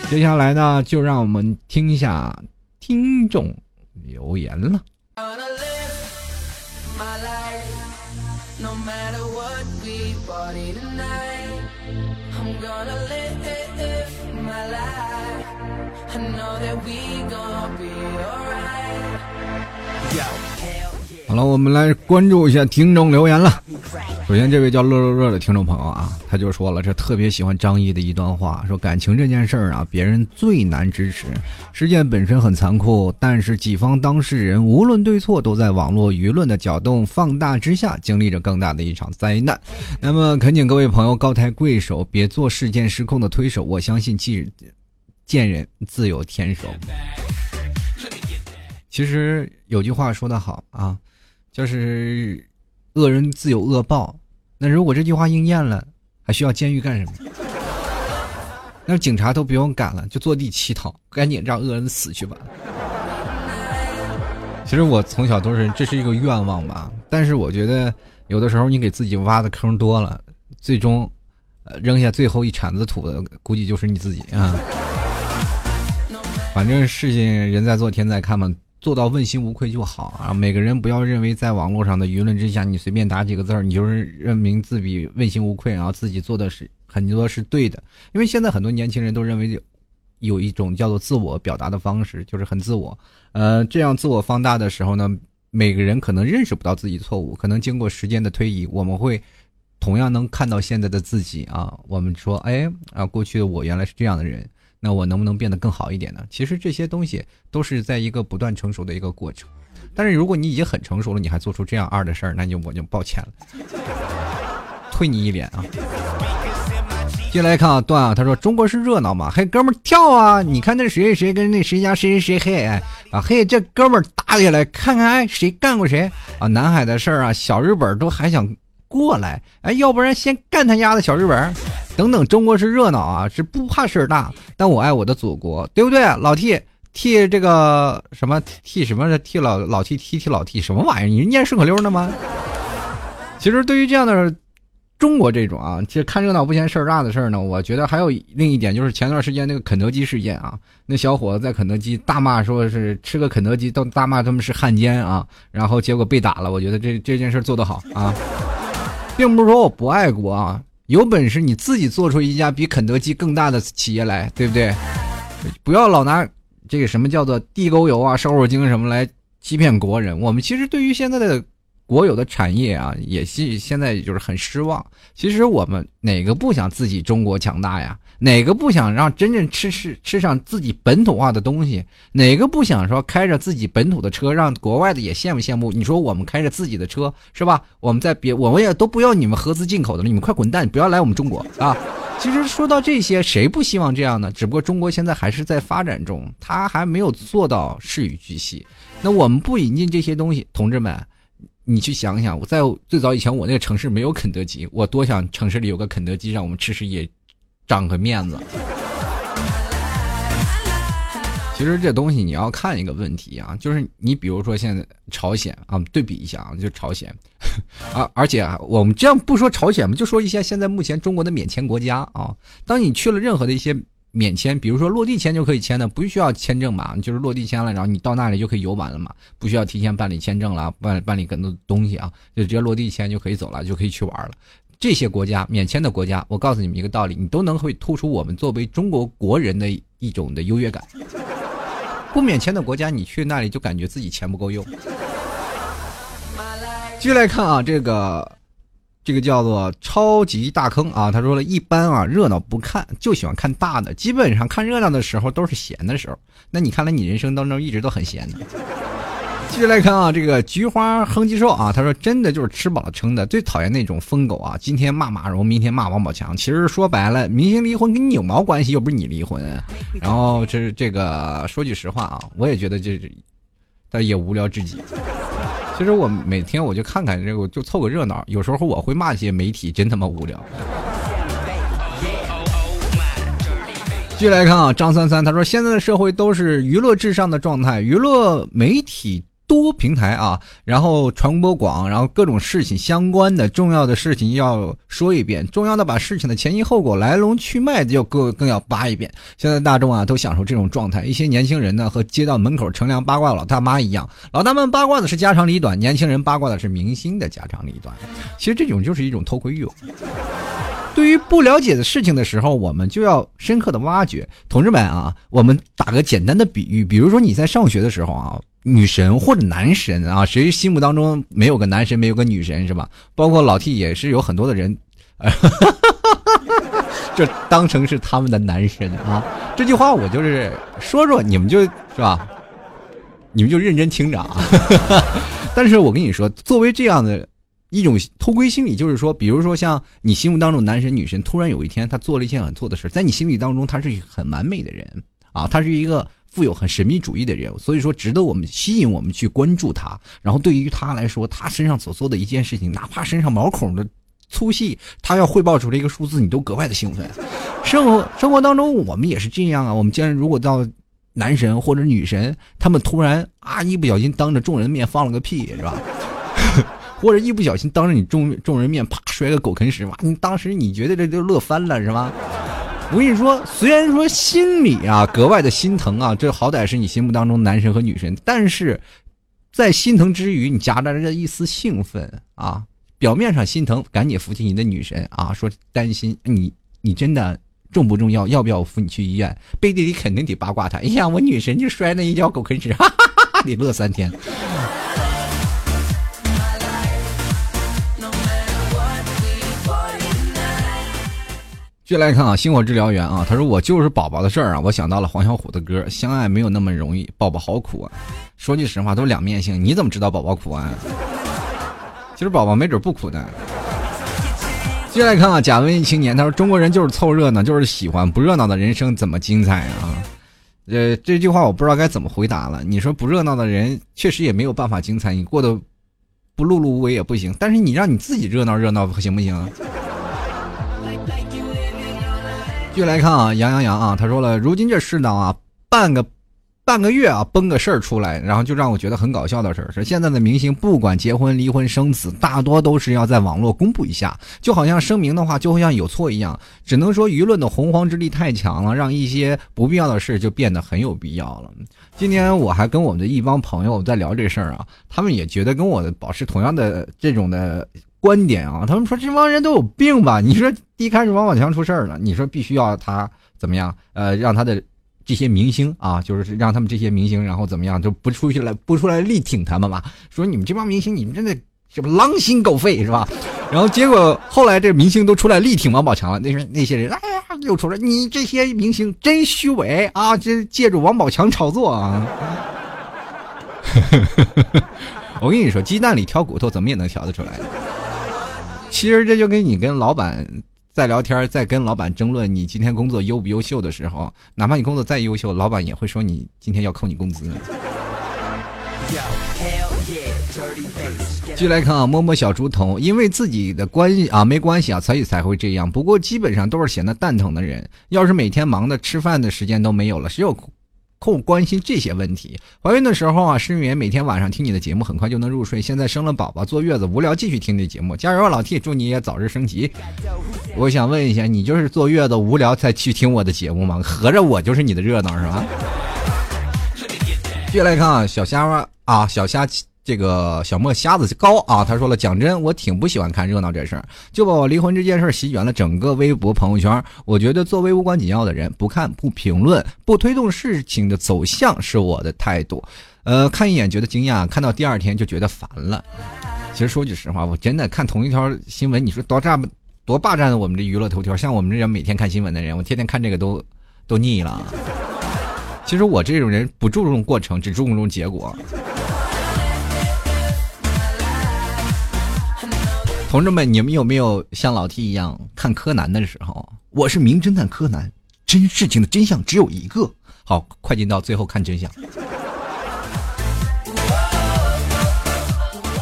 接下来呢，就让我们听一下听众留言了。party tonight. I'm gonna live my life. I know that we gonna be alright. Yo. 好了，我们来关注一下听众留言了。首先，这位叫乐乐乐的听众朋友啊，他就说了，这特别喜欢张译的一段话，说感情这件事儿啊，别人最难支持。事件本身很残酷，但是几方当事人无论对错，都在网络舆论的搅动放大之下，经历着更大的一场灾难。那么，恳请各位朋友高抬贵手，别做事件失控的推手。我相信，既见人自有天收。其实有句话说得好啊。就是恶人自有恶报，那如果这句话应验了，还需要监狱干什么？那警察都不用干了，就坐地乞讨，赶紧让恶人死去吧。其实我从小都是，这是一个愿望吧。但是我觉得有的时候你给自己挖的坑多了，最终，呃，扔下最后一铲子土的，估计就是你自己啊。反正事情人在做天在看嘛。做到问心无愧就好啊！每个人不要认为在网络上的舆论之下，你随便打几个字儿，你就是认明自己问心无愧，然后自己做的是很多是对的。因为现在很多年轻人都认为有一种叫做自我表达的方式，就是很自我。呃，这样自我放大的时候呢，每个人可能认识不到自己错误，可能经过时间的推移，我们会同样能看到现在的自己啊。我们说，哎啊，过去的我原来是这样的人。那我能不能变得更好一点呢？其实这些东西都是在一个不断成熟的一个过程。但是如果你已经很成熟了，你还做出这样二的事儿，那就我就抱歉了，推你一脸啊！接下来看啊，段啊，他说中国是热闹嘛，嘿，哥们儿跳啊！你看那谁谁谁跟那谁家谁谁谁嘿啊嘿，这哥们儿打起来，看看哎谁干过谁啊？南海的事儿啊，小日本都还想。过来，哎，要不然先干他丫的小日本，等等，中国是热闹啊，是不怕事儿大，但我爱我的祖国，对不对？老 T 替这个什么替什么的替老老 T 替替老 T 什么玩意儿？你是念顺口溜呢吗？其实对于这样的中国这种啊，其实看热闹不嫌事儿大的事儿呢，我觉得还有另一点，就是前段时间那个肯德基事件啊，那小伙子在肯德基大骂说是吃个肯德基都大骂他们是汉奸啊，然后结果被打了。我觉得这这件事做得好啊，并不是说我不爱国啊，有本事你自己做出一家比肯德基更大的企业来，对不对？不要老拿这个什么叫做地沟油啊、瘦肉精什么来欺骗国人。我们其实对于现在的。国有的产业啊，也是现在就是很失望。其实我们哪个不想自己中国强大呀？哪个不想让真正吃吃吃上自己本土化的东西？哪个不想说开着自己本土的车，让国外的也羡慕羡慕？你说我们开着自己的车是吧？我们在别我们也都不要你们合资进口的了，你们快滚蛋，不要来我们中国啊！其实说到这些，谁不希望这样呢？只不过中国现在还是在发展中，他还没有做到事与巨细。那我们不引进这些东西，同志们。你去想想，我在最早以前，我那个城市没有肯德基，我多想城市里有个肯德基，让我们吃吃也长个面子。其实这东西你要看一个问题啊，就是你比如说现在朝鲜啊，对比一下啊，就朝鲜，啊，而且我们这样不说朝鲜嘛，就说一下现在目前中国的免签国家啊，当你去了任何的一些。免签，比如说落地签就可以签的，不需要签证嘛，就是落地签了，然后你到那里就可以游玩了嘛，不需要提前办理签证了，办办理更多东西啊，就直接落地签就可以走了，就可以去玩了。这些国家免签的国家，我告诉你们一个道理，你都能会突出我们作为中国国人的一种的优越感。不免签的国家，你去那里就感觉自己钱不够用。继续来看啊，这个。这个叫做超级大坑啊！他说了一般啊，热闹不看，就喜欢看大的。基本上看热闹的时候都是闲的时候。那你看来你人生当中一直都很闲的。继续来看啊，这个菊花哼唧兽啊，他说真的就是吃饱了撑的。最讨厌那种疯狗啊，今天骂马蓉，明天骂王宝强。其实说白了，明星离婚跟你有毛关系？又不是你离婚。然后这是这个说句实话啊，我也觉得这，但也无聊至极。其实我每天我就看看这个，就凑个热闹。有时候我会骂一些媒体，真他妈无聊。继续来看啊，张三三他说，现在的社会都是娱乐至上的状态，娱乐媒体。多平台啊，然后传播广，然后各种事情相关的重要的事情要说一遍，重要的把事情的前因后果、来龙去脉就更更要扒一遍。现在大众啊都享受这种状态，一些年轻人呢和街道门口乘凉八卦老大妈一样，老大们八卦的是家长里短，年轻人八卦的是明星的家长里短。其实这种就是一种偷窥欲望。对于不了解的事情的时候，我们就要深刻的挖掘。同志们啊，我们打个简单的比喻，比如说你在上学的时候啊。女神或者男神啊，谁心目当中没有个男神，没有个女神是吧？包括老 T 也是有很多的人，就当成是他们的男神啊。这句话我就是说说，你们就是吧？你们就认真听着啊。但是我跟你说，作为这样的一种偷窥心理，就是说，比如说像你心目当中男神女神，突然有一天他做了一件很错的事，在你心里当中他是一个很完美的人啊，他是一个。富有很神秘主义的人，所以说值得我们吸引我们去关注他。然后对于他来说，他身上所做的一件事情，哪怕身上毛孔的粗细，他要汇报出来一个数字，你都格外的兴奋。生活生活当中，我们也是这样啊。我们既然如果到男神或者女神，他们突然啊一不小心当着众人面放了个屁，是吧？或者一不小心当着你众众人面啪摔个狗啃屎，哇！你当时你觉得这就乐翻了，是吧？我跟你说，虽然说心里啊格外的心疼啊，这好歹是你心目当中男神和女神，但是在心疼之余，你夹杂着一丝兴奋啊。表面上心疼，赶紧扶起你的女神啊，说担心你，你真的重不重要？要不要我扶你去医院？背地里肯定得八卦他。哎呀，我女神就摔那一跤狗啃屎，哈哈哈哈，得乐三天。继续来看啊，星火治疗员啊，他说我就是宝宝的事儿啊，我想到了黄小琥的歌，相爱没有那么容易，宝宝好苦啊。说句实话，都两面性，你怎么知道宝宝苦啊？其实宝宝没准不苦的。接下来看啊，假文艺青年，他说中国人就是凑热闹，就是喜欢不热闹的人生怎么精彩啊？呃，这句话我不知道该怎么回答了。你说不热闹的人确实也没有办法精彩，你过得不碌碌无为也不行，但是你让你自己热闹热闹行不行？继续来看啊，杨洋洋啊，他说了，如今这世道啊，半个半个月啊，崩个事儿出来，然后就让我觉得很搞笑的事儿是，现在的明星不管结婚、离婚、生子，大多都是要在网络公布一下，就好像声明的话就会像有错一样。只能说舆论的洪荒之力太强了，让一些不必要的事就变得很有必要了。今天我还跟我们的一帮朋友在聊这事儿啊，他们也觉得跟我保持同样的这种的观点啊。他们说这帮人都有病吧？你说一开始王宝强出事儿了，你说必须要他怎么样？呃，让他的。这些明星啊，就是让他们这些明星，然后怎么样，就不出去来，不出来力挺他们嘛？说你们这帮明星，你们真的什么狼心狗肺是吧？然后结果后来这明星都出来力挺王宝强了，那是那些人，哎呀，又出来，你这些明星真虚伪啊！这借助王宝强炒作啊！我跟你说，鸡蛋里挑骨头，怎么也能挑得出来。其实这就跟你跟老板。在聊天，在跟老板争论你今天工作优不优秀的时候，哪怕你工作再优秀，老板也会说你今天要扣你工资。继续来看啊，摸摸小猪头，因为自己的关系啊，没关系啊，所以才会这样。不过基本上都是闲得蛋疼的人，要是每天忙的吃饭的时间都没有了，谁有空？空关心这些问题。怀孕的时候啊，失眠，每天晚上听你的节目，很快就能入睡。现在生了宝宝，坐月子无聊，继续听你节目，加油，老 T，祝你也早日升级。我想问一下，你就是坐月子无聊才去听我的节目吗？合着我就是你的热闹是吧？接下来看啊，小虾啊，小虾。这个小莫瞎子高啊，他说了，讲真，我挺不喜欢看热闹这事儿，就把我离婚这件事儿席卷了整个微博朋友圈。我觉得作为无关紧要的人，不看不评论不推动事情的走向是我的态度。呃，看一眼觉得惊讶，看到第二天就觉得烦了。其实说句实话，我真的看同一条新闻，你说多占多霸占我们这娱乐头条，像我们这样每天看新闻的人，我天天看这个都都腻了。其实我这种人不注重过程，只注重结果。同志们，你们有没有像老 T 一样看柯南的时候？我是名侦探柯南，真事情的真相只有一个。好，快进到最后看真相。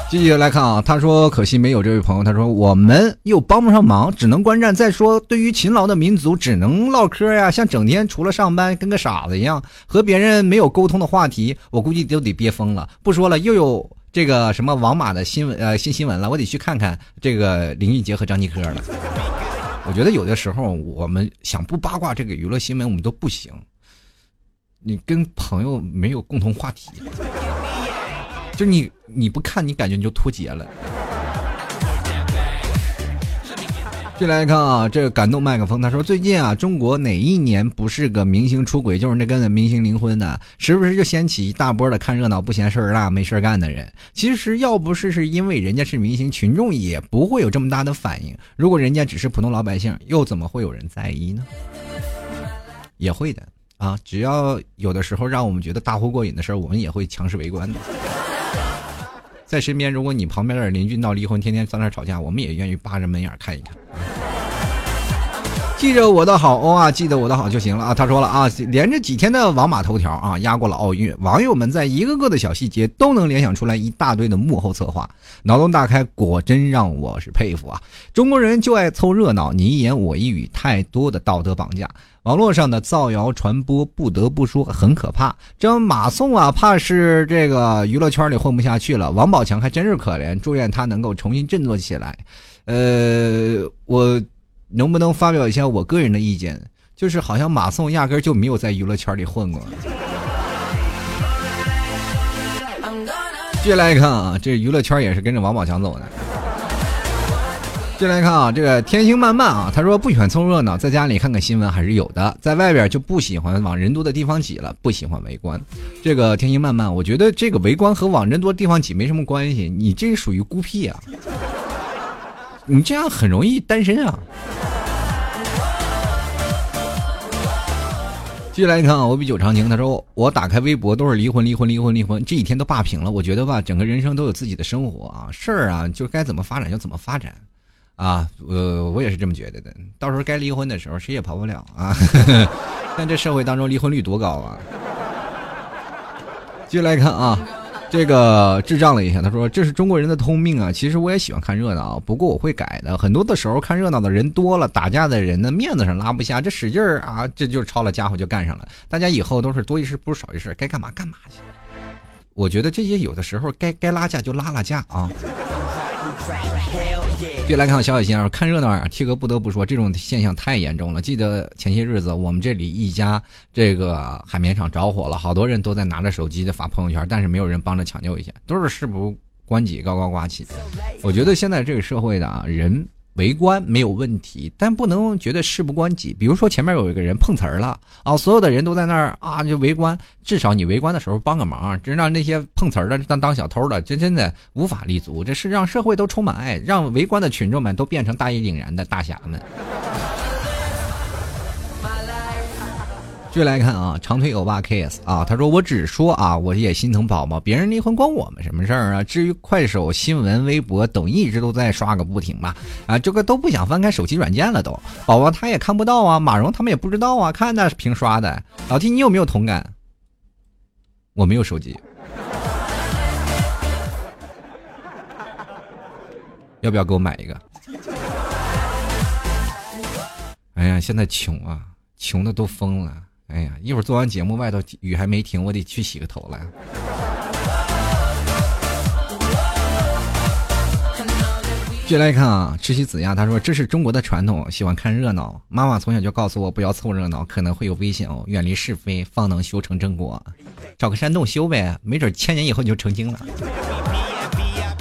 继续来看啊，他说可惜没有这位朋友。他说我们又帮不上忙，只能观战。再说，对于勤劳的民族，只能唠嗑呀。像整天除了上班，跟个傻子一样，和别人没有沟通的话题，我估计都得憋疯了。不说了，又有。这个什么王马的新闻呃新新闻了，我得去看看这个林俊杰和张继科了。我觉得有的时候我们想不八卦这个娱乐新闻，我们都不行。你跟朋友没有共同话题，就你你不看，你感觉你就脱节了。进来看啊，这个感动麦克风，他说最近啊，中国哪一年不是个明星出轨，就是那跟明星离婚的，时不时就掀起一大波的看热闹不嫌事儿大、没事儿干的人。其实要不是是因为人家是明星，群众也不会有这么大的反应。如果人家只是普通老百姓，又怎么会有人在意呢？也会的啊，只要有的时候让我们觉得大呼过瘾的事儿，我们也会强势围观的。在身边，如果你旁边的邻居闹离婚，天天在那吵架，我们也愿意扒着门眼看一看。记着我的好哦啊，记得我的好就行了啊。他说了啊，连着几天的王马头条啊，压过了奥运。网友们在一个个的小细节都能联想出来一大堆的幕后策划，脑洞大开，果真让我是佩服啊。中国人就爱凑热闹，你一言我一语，太多的道德绑架。网络上的造谣传播，不得不说很可怕。这马宋啊，怕是这个娱乐圈里混不下去了。王宝强还真是可怜，祝愿他能够重新振作起来。呃，我能不能发表一下我个人的意见？就是好像马宋压根儿就没有在娱乐圈里混过。接下来看啊，这娱乐圈也是跟着王宝强走的。进来看啊，这个天星漫漫啊，他说不喜欢凑热闹，在家里看看新闻还是有的，在外边就不喜欢往人多的地方挤了，不喜欢围观。这个天星漫漫，我觉得这个围观和往人多的地方挤没什么关系，你这属于孤僻啊，你这样很容易单身啊。继续来看啊，我比九长情，他说我打开微博都是离婚离婚离婚离婚，这几天都霸屏了。我觉得吧，整个人生都有自己的生活啊，事儿啊就该怎么发展就怎么发展。啊，呃，我也是这么觉得的。到时候该离婚的时候，谁也跑不了啊。但这社会当中离婚率多高啊？继续来看啊，这个智障了一下，他说：“这是中国人的通病啊！其实我也喜欢看热闹啊，不过我会改的。很多的时候看热闹的人多了，打架的人呢面子上拉不下，这使劲儿啊，这就抄了家伙就干上了。大家以后都是多一事不如少一事，该干嘛干嘛去。我觉得这些有的时候该该拉架就拉拉架啊。”别来看小小心啊，看热闹啊七哥不得不说，这种现象太严重了。记得前些日子，我们这里一家这个海绵厂着火了，好多人都在拿着手机在发朋友圈，但是没有人帮着抢救一下，都是事不关己高高挂起。我觉得现在这个社会的啊，人。围观没有问题，但不能觉得事不关己。比如说前面有一个人碰瓷儿了啊，所有的人都在那儿啊，就围观。至少你围观的时候帮个忙，真让那些碰瓷儿的当当小偷的，真真的无法立足。这是让社会都充满爱，让围观的群众们都变成大义凛然的大侠们。继续来看啊，长腿欧巴 kiss 啊，他说我只说啊，我也心疼宝宝，别人离婚关我们什么事儿啊？至于快手、新闻、微博、抖音，一直都在刷个不停吧？啊，这个都不想翻开手机软件了都。宝宝他也看不到啊，马蓉他们也不知道啊，看那是凭刷的。老弟你有没有同感？我没有手机，要不要给我买一个？哎呀，现在穷啊，穷的都疯了。哎呀，一会儿做完节目，外头雨还没停，我得去洗个头了。继续来看啊，吃西子呀，他说这是中国的传统，喜欢看热闹。妈妈从小就告诉我不要凑热闹，可能会有危险哦，远离是非，方能修成正果。找个山洞修呗，没准千年以后你就成精了。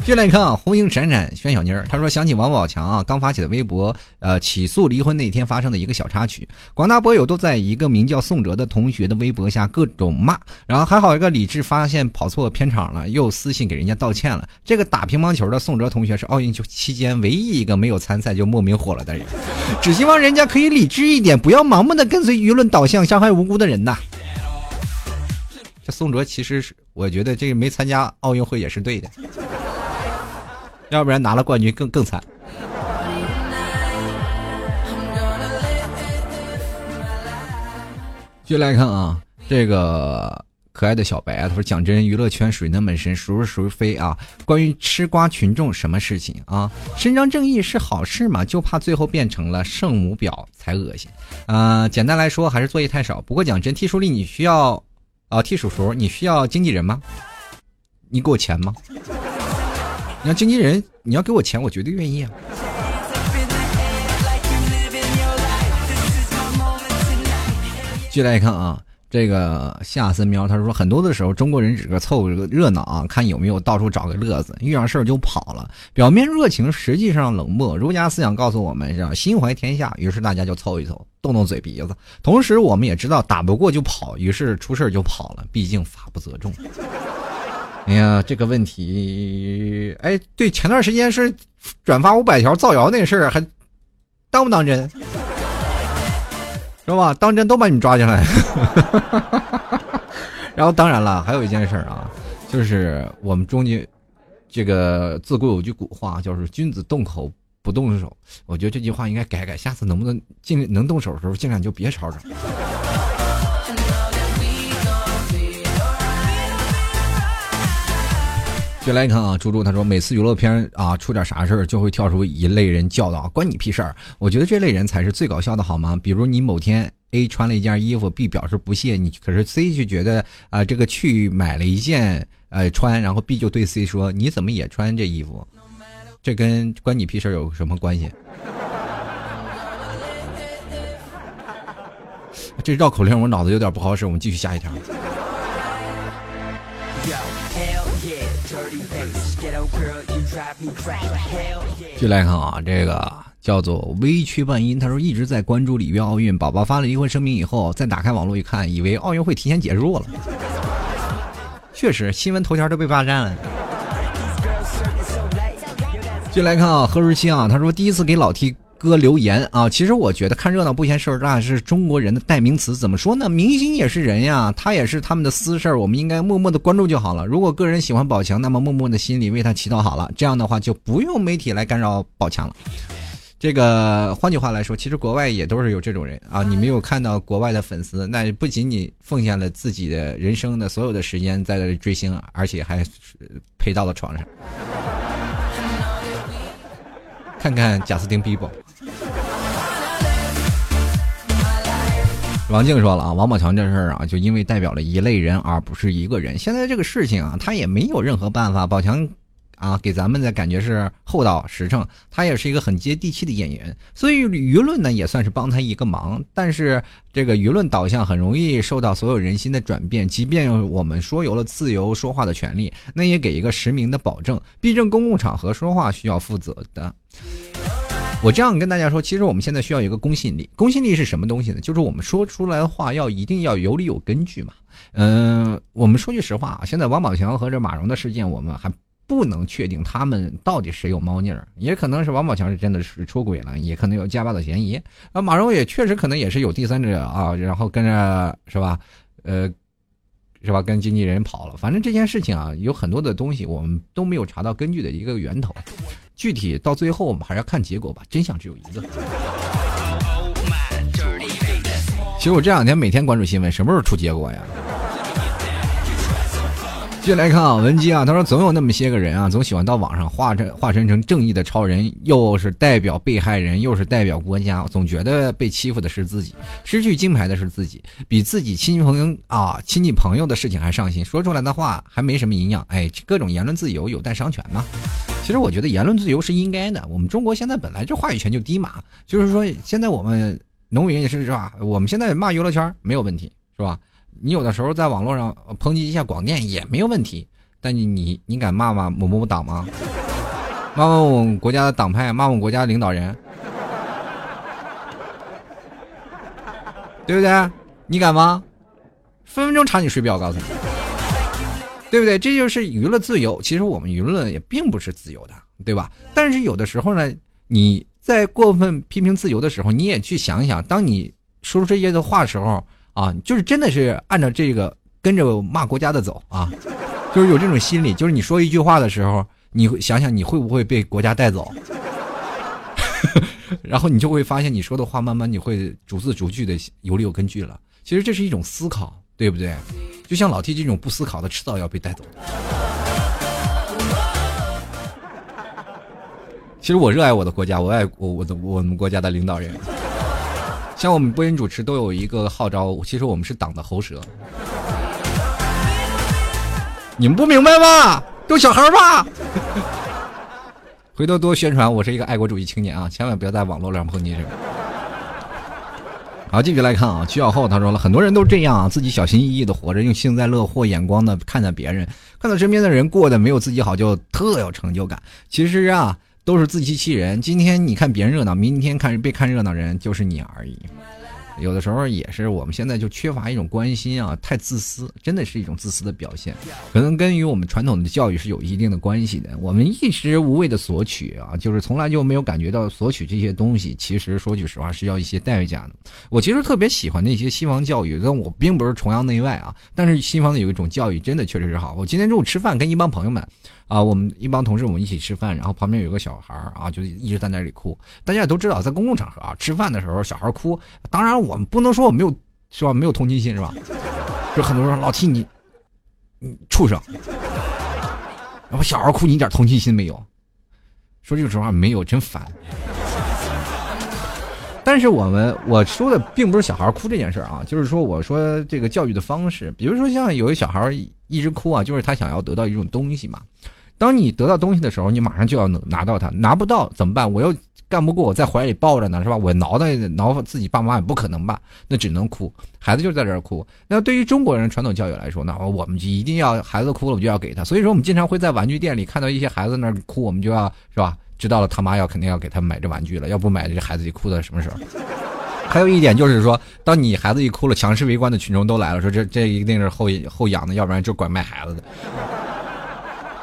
进来看啊，红星闪闪宣小妮儿，他说想起王宝强啊刚发起的微博，呃，起诉离婚那天发生的一个小插曲，广大博友都在一个名叫宋哲的同学的微博下各种骂，然后还好一个李智发现跑错片场了，又私信给人家道歉了。这个打乒乓球的宋哲同学是奥运期间唯一一个没有参赛就莫名火了的人，只希望人家可以理智一点，不要盲目的跟随舆论导向，伤害无辜的人呐。这宋哲其实是，我觉得这个没参加奥运会也是对的。要不然拿了冠军更更惨。继续来看啊，这个可爱的小白啊，他说：“讲真，娱乐圈水那么深，孰是孰非啊？关于吃瓜群众，什么事情啊？伸张正义是好事嘛？就怕最后变成了圣母婊才恶心。啊，简单来说，还是作业太少。不过讲真替叔力你需要啊替叔叔你需要经纪人吗？你给我钱吗？”你要经纪人，你要给我钱，我绝对愿意啊！继续来看啊，这个夏森喵他说，很多的时候中国人只是凑个热闹啊，看有没有到处找个乐子，遇上事儿就跑了，表面热情，实际上冷漠。儒家思想告诉我们是心怀天下，于是大家就凑一凑，动动嘴皮子。同时，我们也知道打不过就跑，于是出事就跑了，毕竟法不责众。哎呀，这个问题，哎，对，前段时间是转发五百条造谣那事儿，还当不当真？是吧？当真都把你抓进来。然后，当然了，还有一件事儿啊，就是我们中间这个自古有句古话，就是“君子动口不动手”。我觉得这句话应该改改，下次能不能尽能动手的时候，尽量就别吵吵。就来你看啊，猪猪他说，每次娱乐片啊出点啥事儿，就会跳出一类人叫道：“关你屁事儿！”我觉得这类人才是最搞笑的，好吗？比如你某天 A 穿了一件衣服，B 表示不屑，你可是 C 就觉得啊，这个去买了一件呃穿，然后 B 就对 C 说：“你怎么也穿这衣服？这跟关你屁事儿有什么关系？” 这绕口令我脑子有点不好使，我们继续下一条。就来看啊，这个叫做微缺半音，他说一直在关注里约奥运，宝宝发了离婚声明以后，再打开网络一看，以为奥运会提前结束了。确实，新闻头条都被霸占了。进来看啊，何如清啊，他说第一次给老 T。哥留言啊，其实我觉得看热闹不嫌事儿大是中国人的代名词。怎么说呢？明星也是人呀，他也是他们的私事儿，我们应该默默的关注就好了。如果个人喜欢宝强，那么默默的心里为他祈祷好了，这样的话就不用媒体来干扰宝强了。这个换句话来说，其实国外也都是有这种人啊。你没有看到国外的粉丝，那不仅仅奉献了自己的人生的所有的时间在这追星，而且还陪到了床上。看看贾斯汀比伯。王静说了啊，王宝强这事儿啊，就因为代表了一类人，而不是一个人。现在这个事情啊，他也没有任何办法。宝强。啊，给咱们的感觉是厚道实诚，他也是一个很接地气的演员，所以舆论呢也算是帮他一个忙。但是这个舆论导向很容易受到所有人心的转变，即便我们说有了自由说话的权利，那也给一个实名的保证。毕竟公共场合说话需要负责的。我这样跟大家说，其实我们现在需要一个公信力。公信力是什么东西呢？就是我们说出来的话要一定要有理有根据嘛。嗯，我们说句实话啊，现在王宝强和这马蓉的事件，我们还。不能确定他们到底谁有猫腻儿，也可能是王宝强是真的是出轨了，也可能有家暴的嫌疑。啊，马蓉也确实可能也是有第三者啊，然后跟着是吧？呃，是吧？跟经纪人跑了。反正这件事情啊，有很多的东西我们都没有查到根据的一个源头。具体到最后我们还是要看结果吧，真相只有一个。其实我这两天每天关注新闻，什么时候出结果呀？继续来看啊，文姬啊，他说总有那么些个人啊，总喜欢到网上化身化身成正义的超人，又是代表被害人，又是代表国家，总觉得被欺负的是自己，失去金牌的是自己，比自己亲戚朋友啊亲戚朋友的事情还上心，说出来的话还没什么营养，哎，各种言论自由有待商榷嘛。其实我觉得言论自由是应该的，我们中国现在本来就话语权就低嘛，就是说现在我们农民也是是吧，我们现在骂娱乐圈没有问题，是吧？你有的时候在网络上抨击一下广电也没有问题，但你你你敢骂骂某某党吗？骂骂我们国家的党派，骂我们国家领导人，对不对？你敢吗？分分钟查你水表，告诉你，对不对？这就是娱乐自由。其实我们舆论也并不是自由的，对吧？但是有的时候呢，你在过分批评自由的时候，你也去想想，当你说出这些的话的时候。啊，就是真的是按照这个跟着骂国家的走啊，就是有这种心理，就是你说一句话的时候，你会想想你会不会被国家带走，然后你就会发现你说的话慢慢你会逐字逐句的有理有根据了。其实这是一种思考，对不对？就像老 T 这种不思考的，迟早要被带走。其实我热爱我的国家，我爱我我的我们国家的领导人。像我们播音主持都有一个号召，其实我们是党的喉舌。你们不明白吗？都小孩吧？回头多宣传，我是一个爱国主义青年啊！千万不要在网络上碰见这个。好，继续来看啊，徐小厚他说了，很多人都这样啊，自己小心翼翼的活着，用幸灾乐祸眼光的看着别人，看到身边的人过得没有自己好，就特有成就感。其实啊。都是自欺欺人。今天你看别人热闹，明天看被看热闹的人就是你而已。有的时候也是，我们现在就缺乏一种关心啊，太自私，真的是一种自私的表现。可能跟于我们传统的教育是有一定的关系的。我们一直无谓的索取啊，就是从来就没有感觉到索取这些东西，其实说句实话是要一些代价的。我其实特别喜欢那些西方教育，但我并不是崇洋媚外啊。但是西方的有一种教育真的确实是好。我今天中午吃饭，跟一帮朋友们。啊，我们一帮同事，我们一起吃饭，然后旁边有个小孩啊，就一直在那里哭。大家也都知道，在公共场合啊，吃饭的时候小孩哭，当然我们不能说我没有，是吧？没有同情心是吧？就很多人说老七你，你畜生，然后小孩哭你一点同情心没有？说句实话，没有，真烦。但是我们我说的并不是小孩哭这件事啊，就是说我说这个教育的方式，比如说像有一小孩一直哭啊，就是他想要得到一种东西嘛。当你得到东西的时候，你马上就要拿到它，拿不到怎么办？我又干不过，我在怀里抱着呢，是吧？我挠的挠自己爸妈也不可能吧？那只能哭，孩子就在这哭。那对于中国人传统教育来说，那我们就一定要孩子哭了，我就要给他。所以说，我们经常会在玩具店里看到一些孩子那哭，我们就要是吧？知道了，他妈要肯定要给他买这玩具了，要不买这孩子就哭到什么时候？还有一点就是说，当你孩子一哭了，强势围观的群众都来了，说这这一定是后后养的，要不然就管卖孩子的，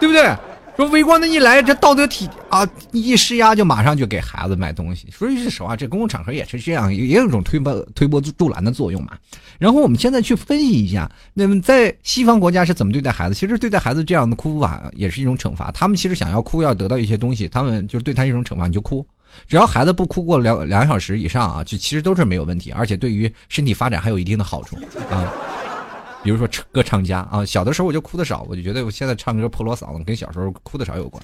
对不对？说围观的一来，这道德体啊一施压，就马上就给孩子买东西。说句实话，这公共场合也是这样，也有一种推波推波助澜的作用嘛。然后我们现在去分析一下，那么在西方国家是怎么对待孩子？其实对待孩子这样的哭法也是一种惩罚。他们其实想要哭，要得到一些东西，他们就是对他一种惩罚，你就哭只要孩子不哭过两两小时以上啊，就其实都是没有问题，而且对于身体发展还有一定的好处啊。比如说歌唱家啊，小的时候我就哭的少，我就觉得我现在唱歌破锣嗓子跟小时候哭的少有关。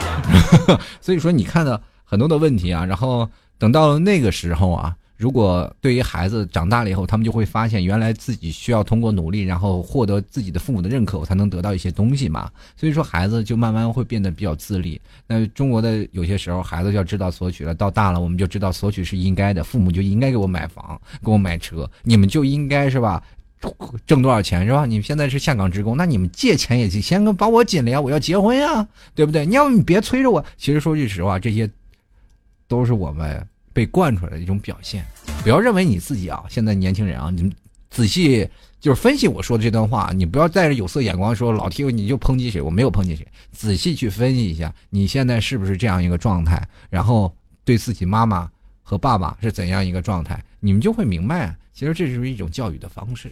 所以说你看到很多的问题啊，然后等到了那个时候啊。如果对于孩子长大了以后，他们就会发现，原来自己需要通过努力，然后获得自己的父母的认可，才能得到一些东西嘛。所以说，孩子就慢慢会变得比较自立。那中国的有些时候，孩子就要知道索取了，到大了，我们就知道索取是应该的，父母就应该给我买房，给我买车，你们就应该是吧，挣多少钱是吧？你们现在是下岗职工，那你们借钱也行先把我紧了呀，我要结婚呀，对不对？你要你别催着我。其实说句实话，这些都是我们。被惯出来的一种表现，不要认为你自己啊，现在年轻人啊，你们仔细就是分析我说的这段话，你不要带着有色眼光说老听你就抨击谁，我没有抨击谁，仔细去分析一下你现在是不是这样一个状态，然后对自己妈妈和爸爸是怎样一个状态，你们就会明白，其实这就是一种教育的方式。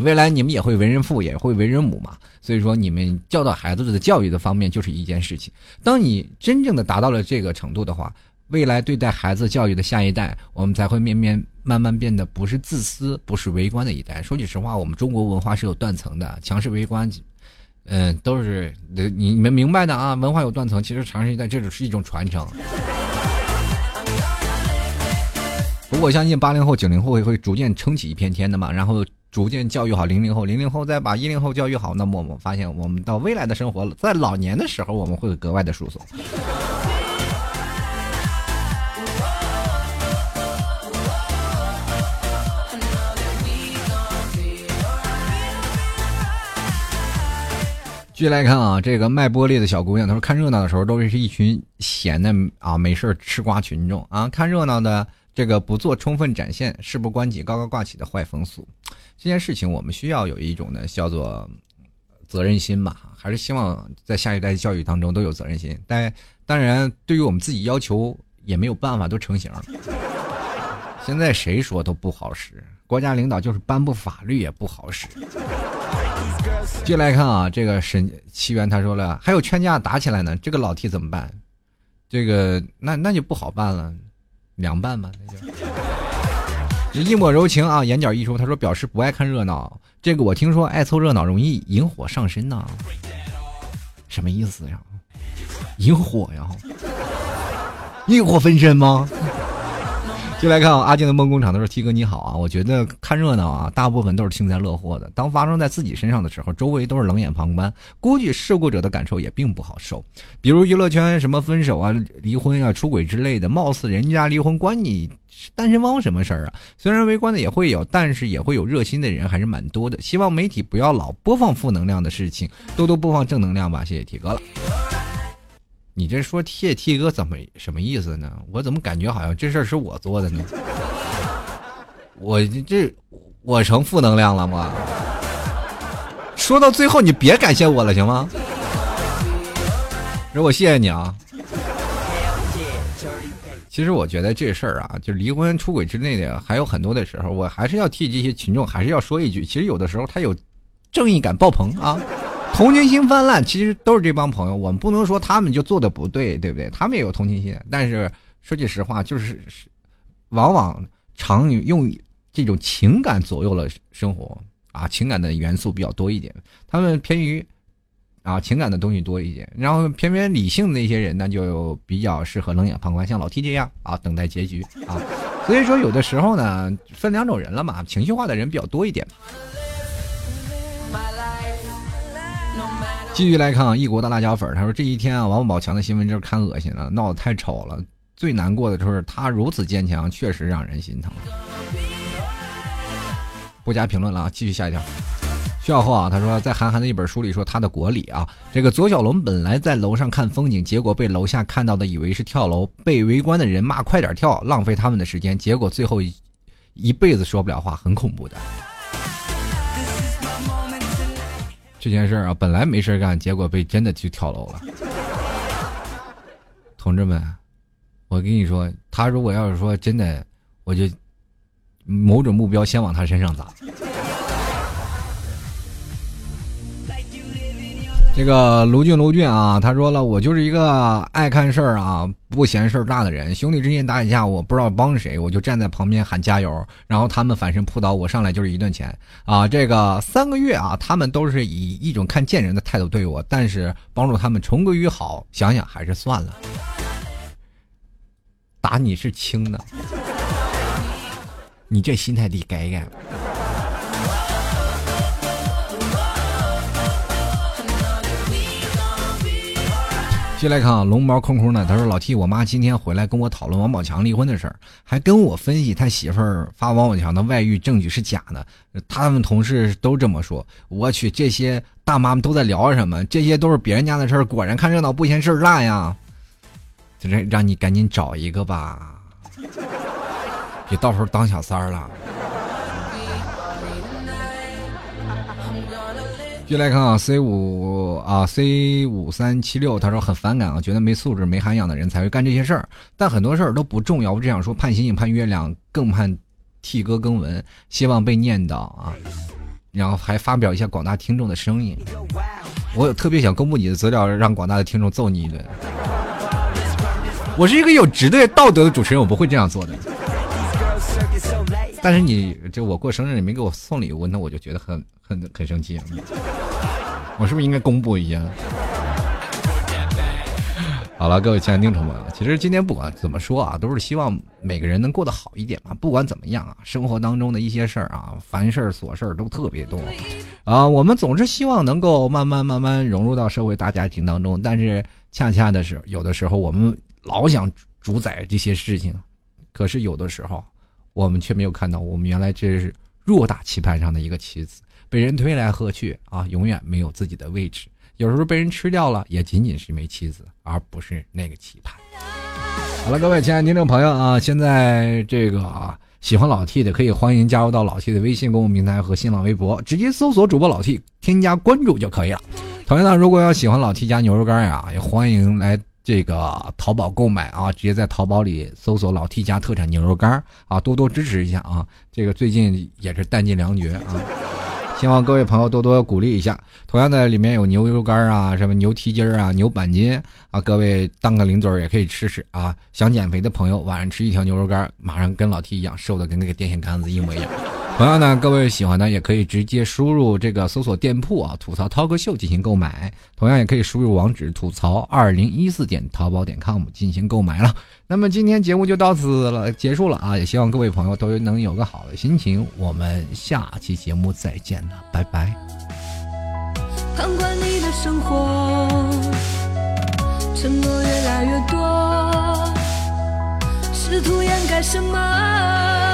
未来你们也会为人父，也会为人母嘛，所以说你们教导孩子的教育的方面就是一件事情。当你真正的达到了这个程度的话。未来对待孩子教育的下一代，我们才会面面慢慢变得不是自私，不是围观的一代。说句实话，我们中国文化是有断层的，强势围观，嗯，都是你你们明白的啊。文化有断层，其实长时一代这只是一种传承。不过我相信八零后、九零后会会逐渐撑起一片天的嘛，然后逐渐教育好零零后，零零后再把一零后教育好，那么我们发现，我们到未来的生活，在老年的时候，我们会格外的舒服。继续来看啊，这个卖玻璃的小姑娘，她说看热闹的时候都是一群闲的啊，没事吃瓜群众啊，看热闹的这个不做充分展现，事不关己高高挂起的坏风俗。这件事情我们需要有一种呢叫做责任心吧，还是希望在下一代教育当中都有责任心。但当然，对于我们自己要求也没有办法都成型了。现在谁说都不好使，国家领导就是颁布法律也不好使。接来看啊，这个沈七元他说了，还有劝架打起来呢，这个老 T 怎么办？这个那那就不好办了，凉拌吧，那就一抹柔情啊，眼角一出，他说表示不爱看热闹，这个我听说爱凑热闹容易引火上身呢，什么意思呀？引火呀？引火焚身吗？就来看，阿静的梦工厂，他说：“T 哥你好啊，我觉得看热闹啊，大部分都是幸灾乐祸的。当发生在自己身上的时候，周围都是冷眼旁观，估计事故者的感受也并不好受。比如娱乐圈什么分手啊、离婚啊、出轨之类的，貌似人家离婚关你单身汪什么事儿啊？虽然围观的也会有，但是也会有热心的人，还是蛮多的。希望媒体不要老播放负能量的事情，多多播放正能量吧。谢谢 T 哥了。”你这说替 T 哥怎么什么意思呢？我怎么感觉好像这事儿是我做的呢？我这我成负能量了吗？说到最后，你别感谢我了，行吗？那我谢谢你啊。其实我觉得这事儿啊，就离婚、出轨之类的，还有很多的时候，我还是要替这些群众，还是要说一句，其实有的时候他有正义感爆棚啊。同情心泛滥，其实都是这帮朋友。我们不能说他们就做的不对，对不对？他们也有同情心，但是说句实话，就是往往常用这种情感左右了生活啊，情感的元素比较多一点。他们偏于啊情感的东西多一点，然后偏偏理性的那些人呢，就比较适合冷眼旁观，像老 T 这样啊，等待结局啊。所以说，有的时候呢，分两种人了嘛，情绪化的人比较多一点。继续来看啊，异国的辣椒粉，他说这一天啊，王宝强的新闻真是看恶心了，闹得太丑了。最难过的就是他如此坚强，确实让人心疼。不加评论了啊，继续下一条。徐小厚啊，他说在韩寒的一本书里说他的国礼啊，这个左小龙本来在楼上看风景，结果被楼下看到的以为是跳楼，被围观的人骂快点跳，浪费他们的时间，结果最后一一辈子说不了话，很恐怖的。这件事啊，本来没事干，结果被真的去跳楼了。同志们，我跟你说，他如果要是说真的，我就某种目标先往他身上砸。这个卢俊卢俊啊，他说了，我就是一个爱看事儿啊，不嫌事儿大的人。兄弟之间打一架，我不知道帮谁，我就站在旁边喊加油，然后他们反身扑倒我，上来就是一顿钱啊。这个三个月啊，他们都是以一种看贱人的态度对我，但是帮助他们重归于好，想想还是算了。打你是轻的，你这心态得改改。接来看啊，龙毛空空的，他说：“老 T，我妈今天回来跟我讨论王宝强离婚的事儿，还跟我分析他媳妇儿发王宝强的外遇证据是假的。他们同事都这么说。我去，这些大妈们都在聊什么？这些都是别人家的事儿，果然看热闹不嫌事儿大呀！这让你赶紧找一个吧，别到时候当小三儿了。”继续来看啊，C 五啊，C 五三七六，他说很反感啊，觉得没素质、没涵养的人才会干这些事儿。但很多事儿都不重要，我只想说，盼星星盼月亮，更盼替哥更文，希望被念叨啊。然后还发表一下广大听众的声音，我特别想公布你的资料，让广大的听众揍你一顿。我是一个有职业道德的主持人，我不会这样做的。但是你就我过生日你没给我送礼物，那我就觉得很很很生气。我是不是应该公布一下？好了，各位亲爱的听众们，其实今天不管怎么说啊，都是希望每个人能过得好一点嘛。不管怎么样啊，生活当中的一些事儿啊，烦事儿、琐事儿都特别多啊。我们总是希望能够慢慢慢慢融入到社会大家庭当中，但是恰恰的是，有的时候我们老想主宰这些事情，可是有的时候。我们却没有看到，我们原来这是偌大棋盘上的一个棋子，被人推来喝去啊，永远没有自己的位置。有时候被人吃掉了，也仅仅是一枚棋子，而不是那个棋盘。好了，各位亲爱的听众朋友啊，现在这个啊，喜欢老 T 的可以欢迎加入到老 T 的微信公众平台和新浪微博，直接搜索主播老 T，添加关注就可以了。同样呢，如果要喜欢老 T 家牛肉干呀，也欢迎来。这个淘宝购买啊，直接在淘宝里搜索“老 T 家特产牛肉干”啊，多多支持一下啊！这个最近也是弹尽粮绝啊，希望各位朋友多多鼓励一下。同样的，里面有牛肉干啊，什么牛蹄筋啊、牛板筋啊，各位当个零嘴也可以吃吃啊。想减肥的朋友，晚上吃一条牛肉干，马上跟老 T 一样瘦的跟那个电线杆子一模一样。同样呢，各位喜欢的也可以直接输入这个搜索店铺啊，吐槽涛哥秀进行购买。同样也可以输入网址吐槽二零一四点淘宝点 com 进行购买了。那么今天节目就到此了，结束了啊！也希望各位朋友都能有个好的心情。我们下期节目再见了，拜拜。旁观你的生活，沉默越来越多，试图掩盖什么？